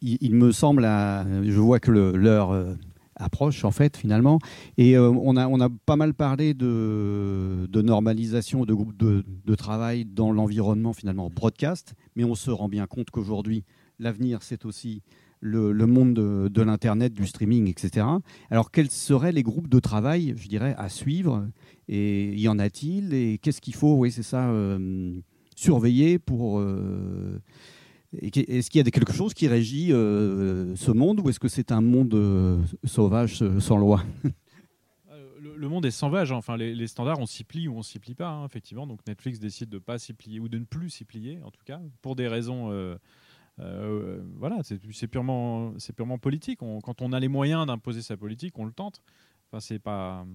[SPEAKER 1] il, il me semble, à, je vois que l'heure euh, approche en fait finalement. Et euh, on, a, on a pas mal parlé de, de normalisation de groupes de, de, travail dans l'environnement finalement broadcast, mais on se rend bien compte qu'aujourd'hui, l'avenir c'est aussi le, monde de, l'Internet, du streaming, etc. Alors, quels seraient les groupes de travail, je dirais, à suivre? Et y en a-t-il? Et qu'est-ce qu'il faut, oui, c'est ça, euh, surveiller pour... Euh, est-ce qu'il y a quelque chose qui régit euh, ce monde ou est-ce que c'est un monde sauvage sans loi? (laughs)
[SPEAKER 2] Le monde est sauvage. Hein. Enfin, les, standards, on s'y plie ou on s'y plie pas, hein, effectivement. Donc Netflix décide de pas s'y plier ou de ne plus s'y plier, en tout cas, pour des raisons voilà, c'est purement, purement politique. quand on a les moyens d'imposer sa politique, on le tente. Enfin, c'est pas,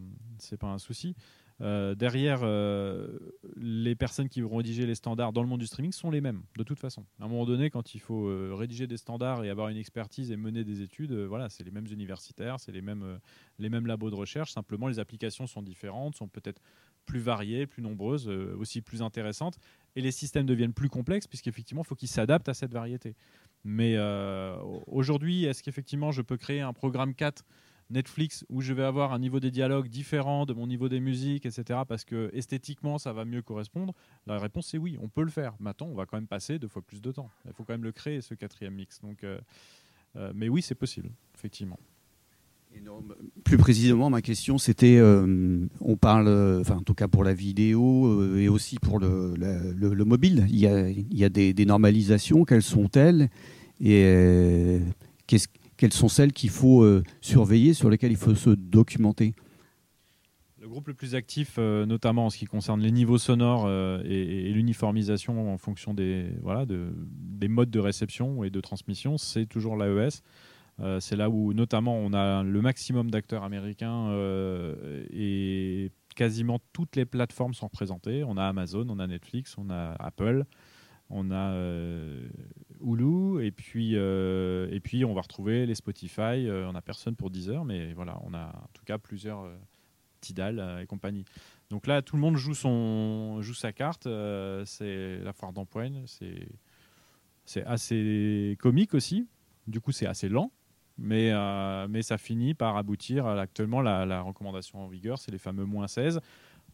[SPEAKER 2] pas un souci. Euh, derrière, euh, les personnes qui vont rédiger les standards dans le monde du streaming sont les mêmes, de toute façon. À un moment donné, quand il faut rédiger des standards et avoir une expertise et mener des études, voilà, c'est les mêmes universitaires, c'est les mêmes, les mêmes labos de recherche. Simplement, les applications sont différentes, sont peut-être plus variées, plus nombreuses, aussi plus intéressantes et les systèmes deviennent plus complexes puisqu'effectivement, il faut qu'ils s'adaptent à cette variété. Mais euh, aujourd'hui, est-ce qu'effectivement, je peux créer un programme 4 Netflix où je vais avoir un niveau des dialogues différent de mon niveau des musiques, etc. Parce que esthétiquement, ça va mieux correspondre. La réponse est oui, on peut le faire. Maintenant, on va quand même passer deux fois plus de temps. Il faut quand même le créer, ce quatrième mix. Donc, euh, euh, mais oui, c'est possible, effectivement.
[SPEAKER 1] Plus précisément, ma question, c'était, euh, on parle, enfin en tout cas pour la vidéo et aussi pour le, le, mobile, il y a, des, normalisations, quelles sont-elles? Et quelles sont celles qu'il faut surveiller, sur lesquelles il faut se documenter?
[SPEAKER 2] Le groupe le plus actif, notamment en ce qui concerne les niveaux sonores et, l'uniformisation en fonction des, voilà, de, des modes de réception et de transmission, c'est toujours l'AES. Euh, c'est là où notamment on a le maximum d'acteurs américains euh, et quasiment toutes les plateformes sont représentées. On a Amazon, on a Netflix, on a Apple, on a euh, Hulu et puis et puis on va retrouver les Spotify. on a personne pour Deezer, mais voilà, on a en tout cas plusieurs Tidal et compagnie. Donc là, tout le monde joue son joue sa carte. c'est la foire d'empoigne. C'est assez comique aussi. Du coup, c'est assez lent mais, euh, mais ça finit par aboutir actuellement la, recommandation en vigueur, c'est les fameux moins 16.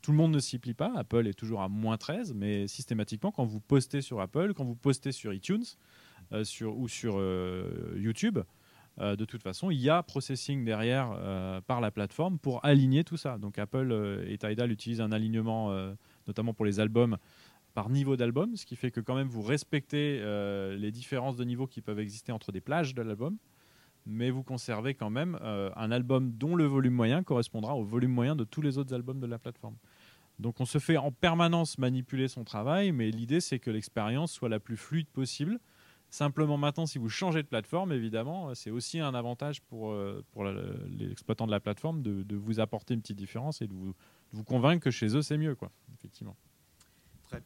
[SPEAKER 2] Tout le monde ne s'y plie pas, Apple est toujours à moins 13, mais systématiquement, quand vous postez sur Apple, quand vous postez sur iTunes euh, sur, ou sur euh, YouTube, de toute façon, il y a processing derrière par la plateforme pour aligner tout ça. Donc Apple et Tidal utilisent un alignement, notamment pour les albums, par niveau d'album, ce qui fait que quand même vous respectez les différences de niveau qui peuvent exister entre des plages de l'album mais vous conservez quand même euh, un album dont le volume moyen correspondra au volume moyen de tous les autres albums de la plateforme. Donc on se fait en permanence manipuler son travail, mais l'idée c'est que l'expérience soit la plus fluide possible. Simplement maintenant, si vous changez de plateforme, évidemment, c'est aussi un avantage pour, euh, pour l'exploitant de la plateforme de, vous apporter une petite différence et de vous, vous convaincre que chez eux c'est mieux, quoi, effectivement.
[SPEAKER 1] Très.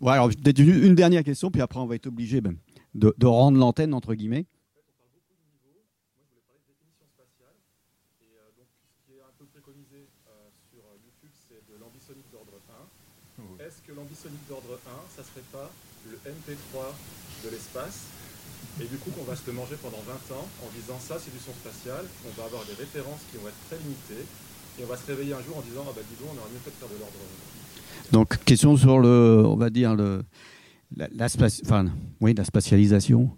[SPEAKER 1] Ouais, alors, une dernière question, puis après on va être obligé ben, de, de rendre l'antenne, entre guillemets.
[SPEAKER 5] l'ambisonique d'ordre 1, ça serait pas le MP3 de l'espace? Et du coup qu'on va se le manger pendant 20 ans en disant ça c'est du son spatial, on va avoir des références qui vont être très limitées. Et on va se réveiller un jour en disant ah bah dis donc on aurait mieux fait de faire de l'ordre. 1.
[SPEAKER 1] Donc question sur le, on va dire le, la, enfin, oui, la spatialisation.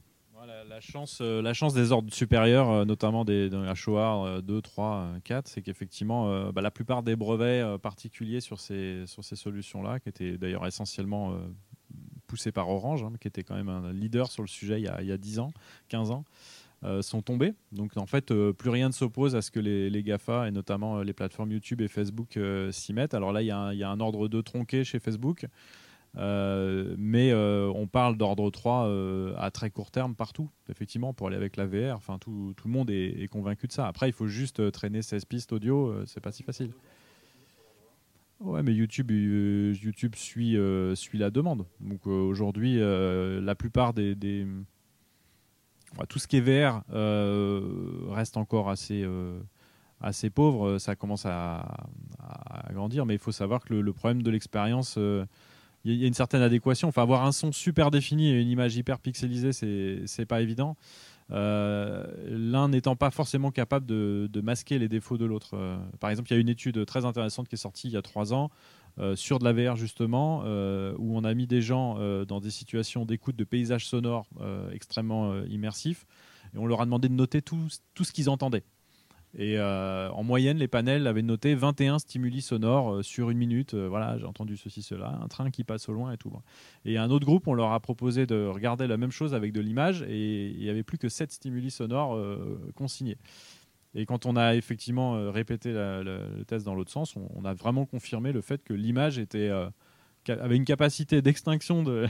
[SPEAKER 2] La chance, euh, la chance des ordres supérieurs, euh, notamment des, dans HOA 2, 3, 4, c'est qu'effectivement, euh, bah, la plupart des brevets particuliers sur ces, sur ces solutions-là, qui étaient d'ailleurs essentiellement poussés par Orange, hein, qui était quand même un leader sur le sujet il y a, il y a 10 ans, 15 ans, sont tombés. Donc en fait, plus rien ne s'oppose à ce que les, GAFA, et notamment les plateformes YouTube et Facebook, s'y mettent. Alors là, il y, a un, ordre 2 tronqué chez Facebook. Euh, mais euh, on parle d'ordre 3 euh, à très court terme partout, effectivement, pour aller avec la VR. Enfin, tout, le monde est, convaincu de ça. Après, il faut juste traîner 16 pistes audio, c'est pas si facile. Ouais, mais YouTube, YouTube suit, suit la demande. Donc aujourd'hui, la plupart des, tout ce qui est VR reste encore assez assez pauvre. Ça commence à, grandir, mais il faut savoir que le, le problème de l'expérience il y, a une certaine adéquation. Enfin, avoir un son super défini et une image hyper pixelisée, c'est pas évident. Euh, l'un n'étant pas forcément capable de, masquer les défauts de l'autre. Euh, par exemple, il y a une étude très intéressante qui est sortie il y a trois ans euh, sur de la VR justement, où on a mis des gens dans des situations d'écoute de paysages sonores extrêmement immersifs, et on leur a demandé de noter tout ce qu'ils entendaient. Et euh, en moyenne, les panels avaient noté 21 stimuli sonores euh, sur une minute. Euh, voilà, j'ai entendu ceci, cela, un train qui passe au loin et tout. Et un autre groupe, on leur a proposé de regarder la même chose avec de l'image et il n'y avait plus que 7 stimuli sonores consignés. Et quand on a effectivement répété le test dans l'autre sens, on, a vraiment confirmé le fait que l'image était avait une capacité d'extinction (laughs) de,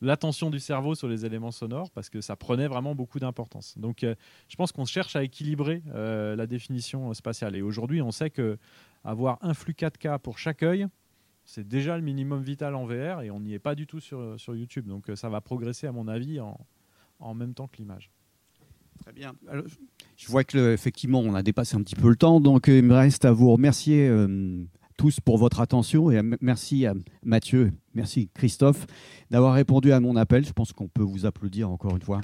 [SPEAKER 2] l'attention du cerveau sur les éléments sonores parce que ça prenait vraiment beaucoup d'importance. Donc euh, je pense qu'on cherche à équilibrer euh, la définition spatiale. Et aujourd'hui, on sait que avoir un flux 4K pour chaque œil, c'est déjà le minimum vital en VR et on n'y est pas du tout sur, sur YouTube. Donc euh, ça va progresser, à mon avis, en, en même temps que l'image.
[SPEAKER 1] Très bien. je vois que effectivement, on a dépassé un petit peu le temps, donc il me reste à vous remercier tous pour votre attention et merci à Mathieu, merci Christophe d'avoir répondu à mon appel. Je pense qu'on peut vous applaudir encore une fois.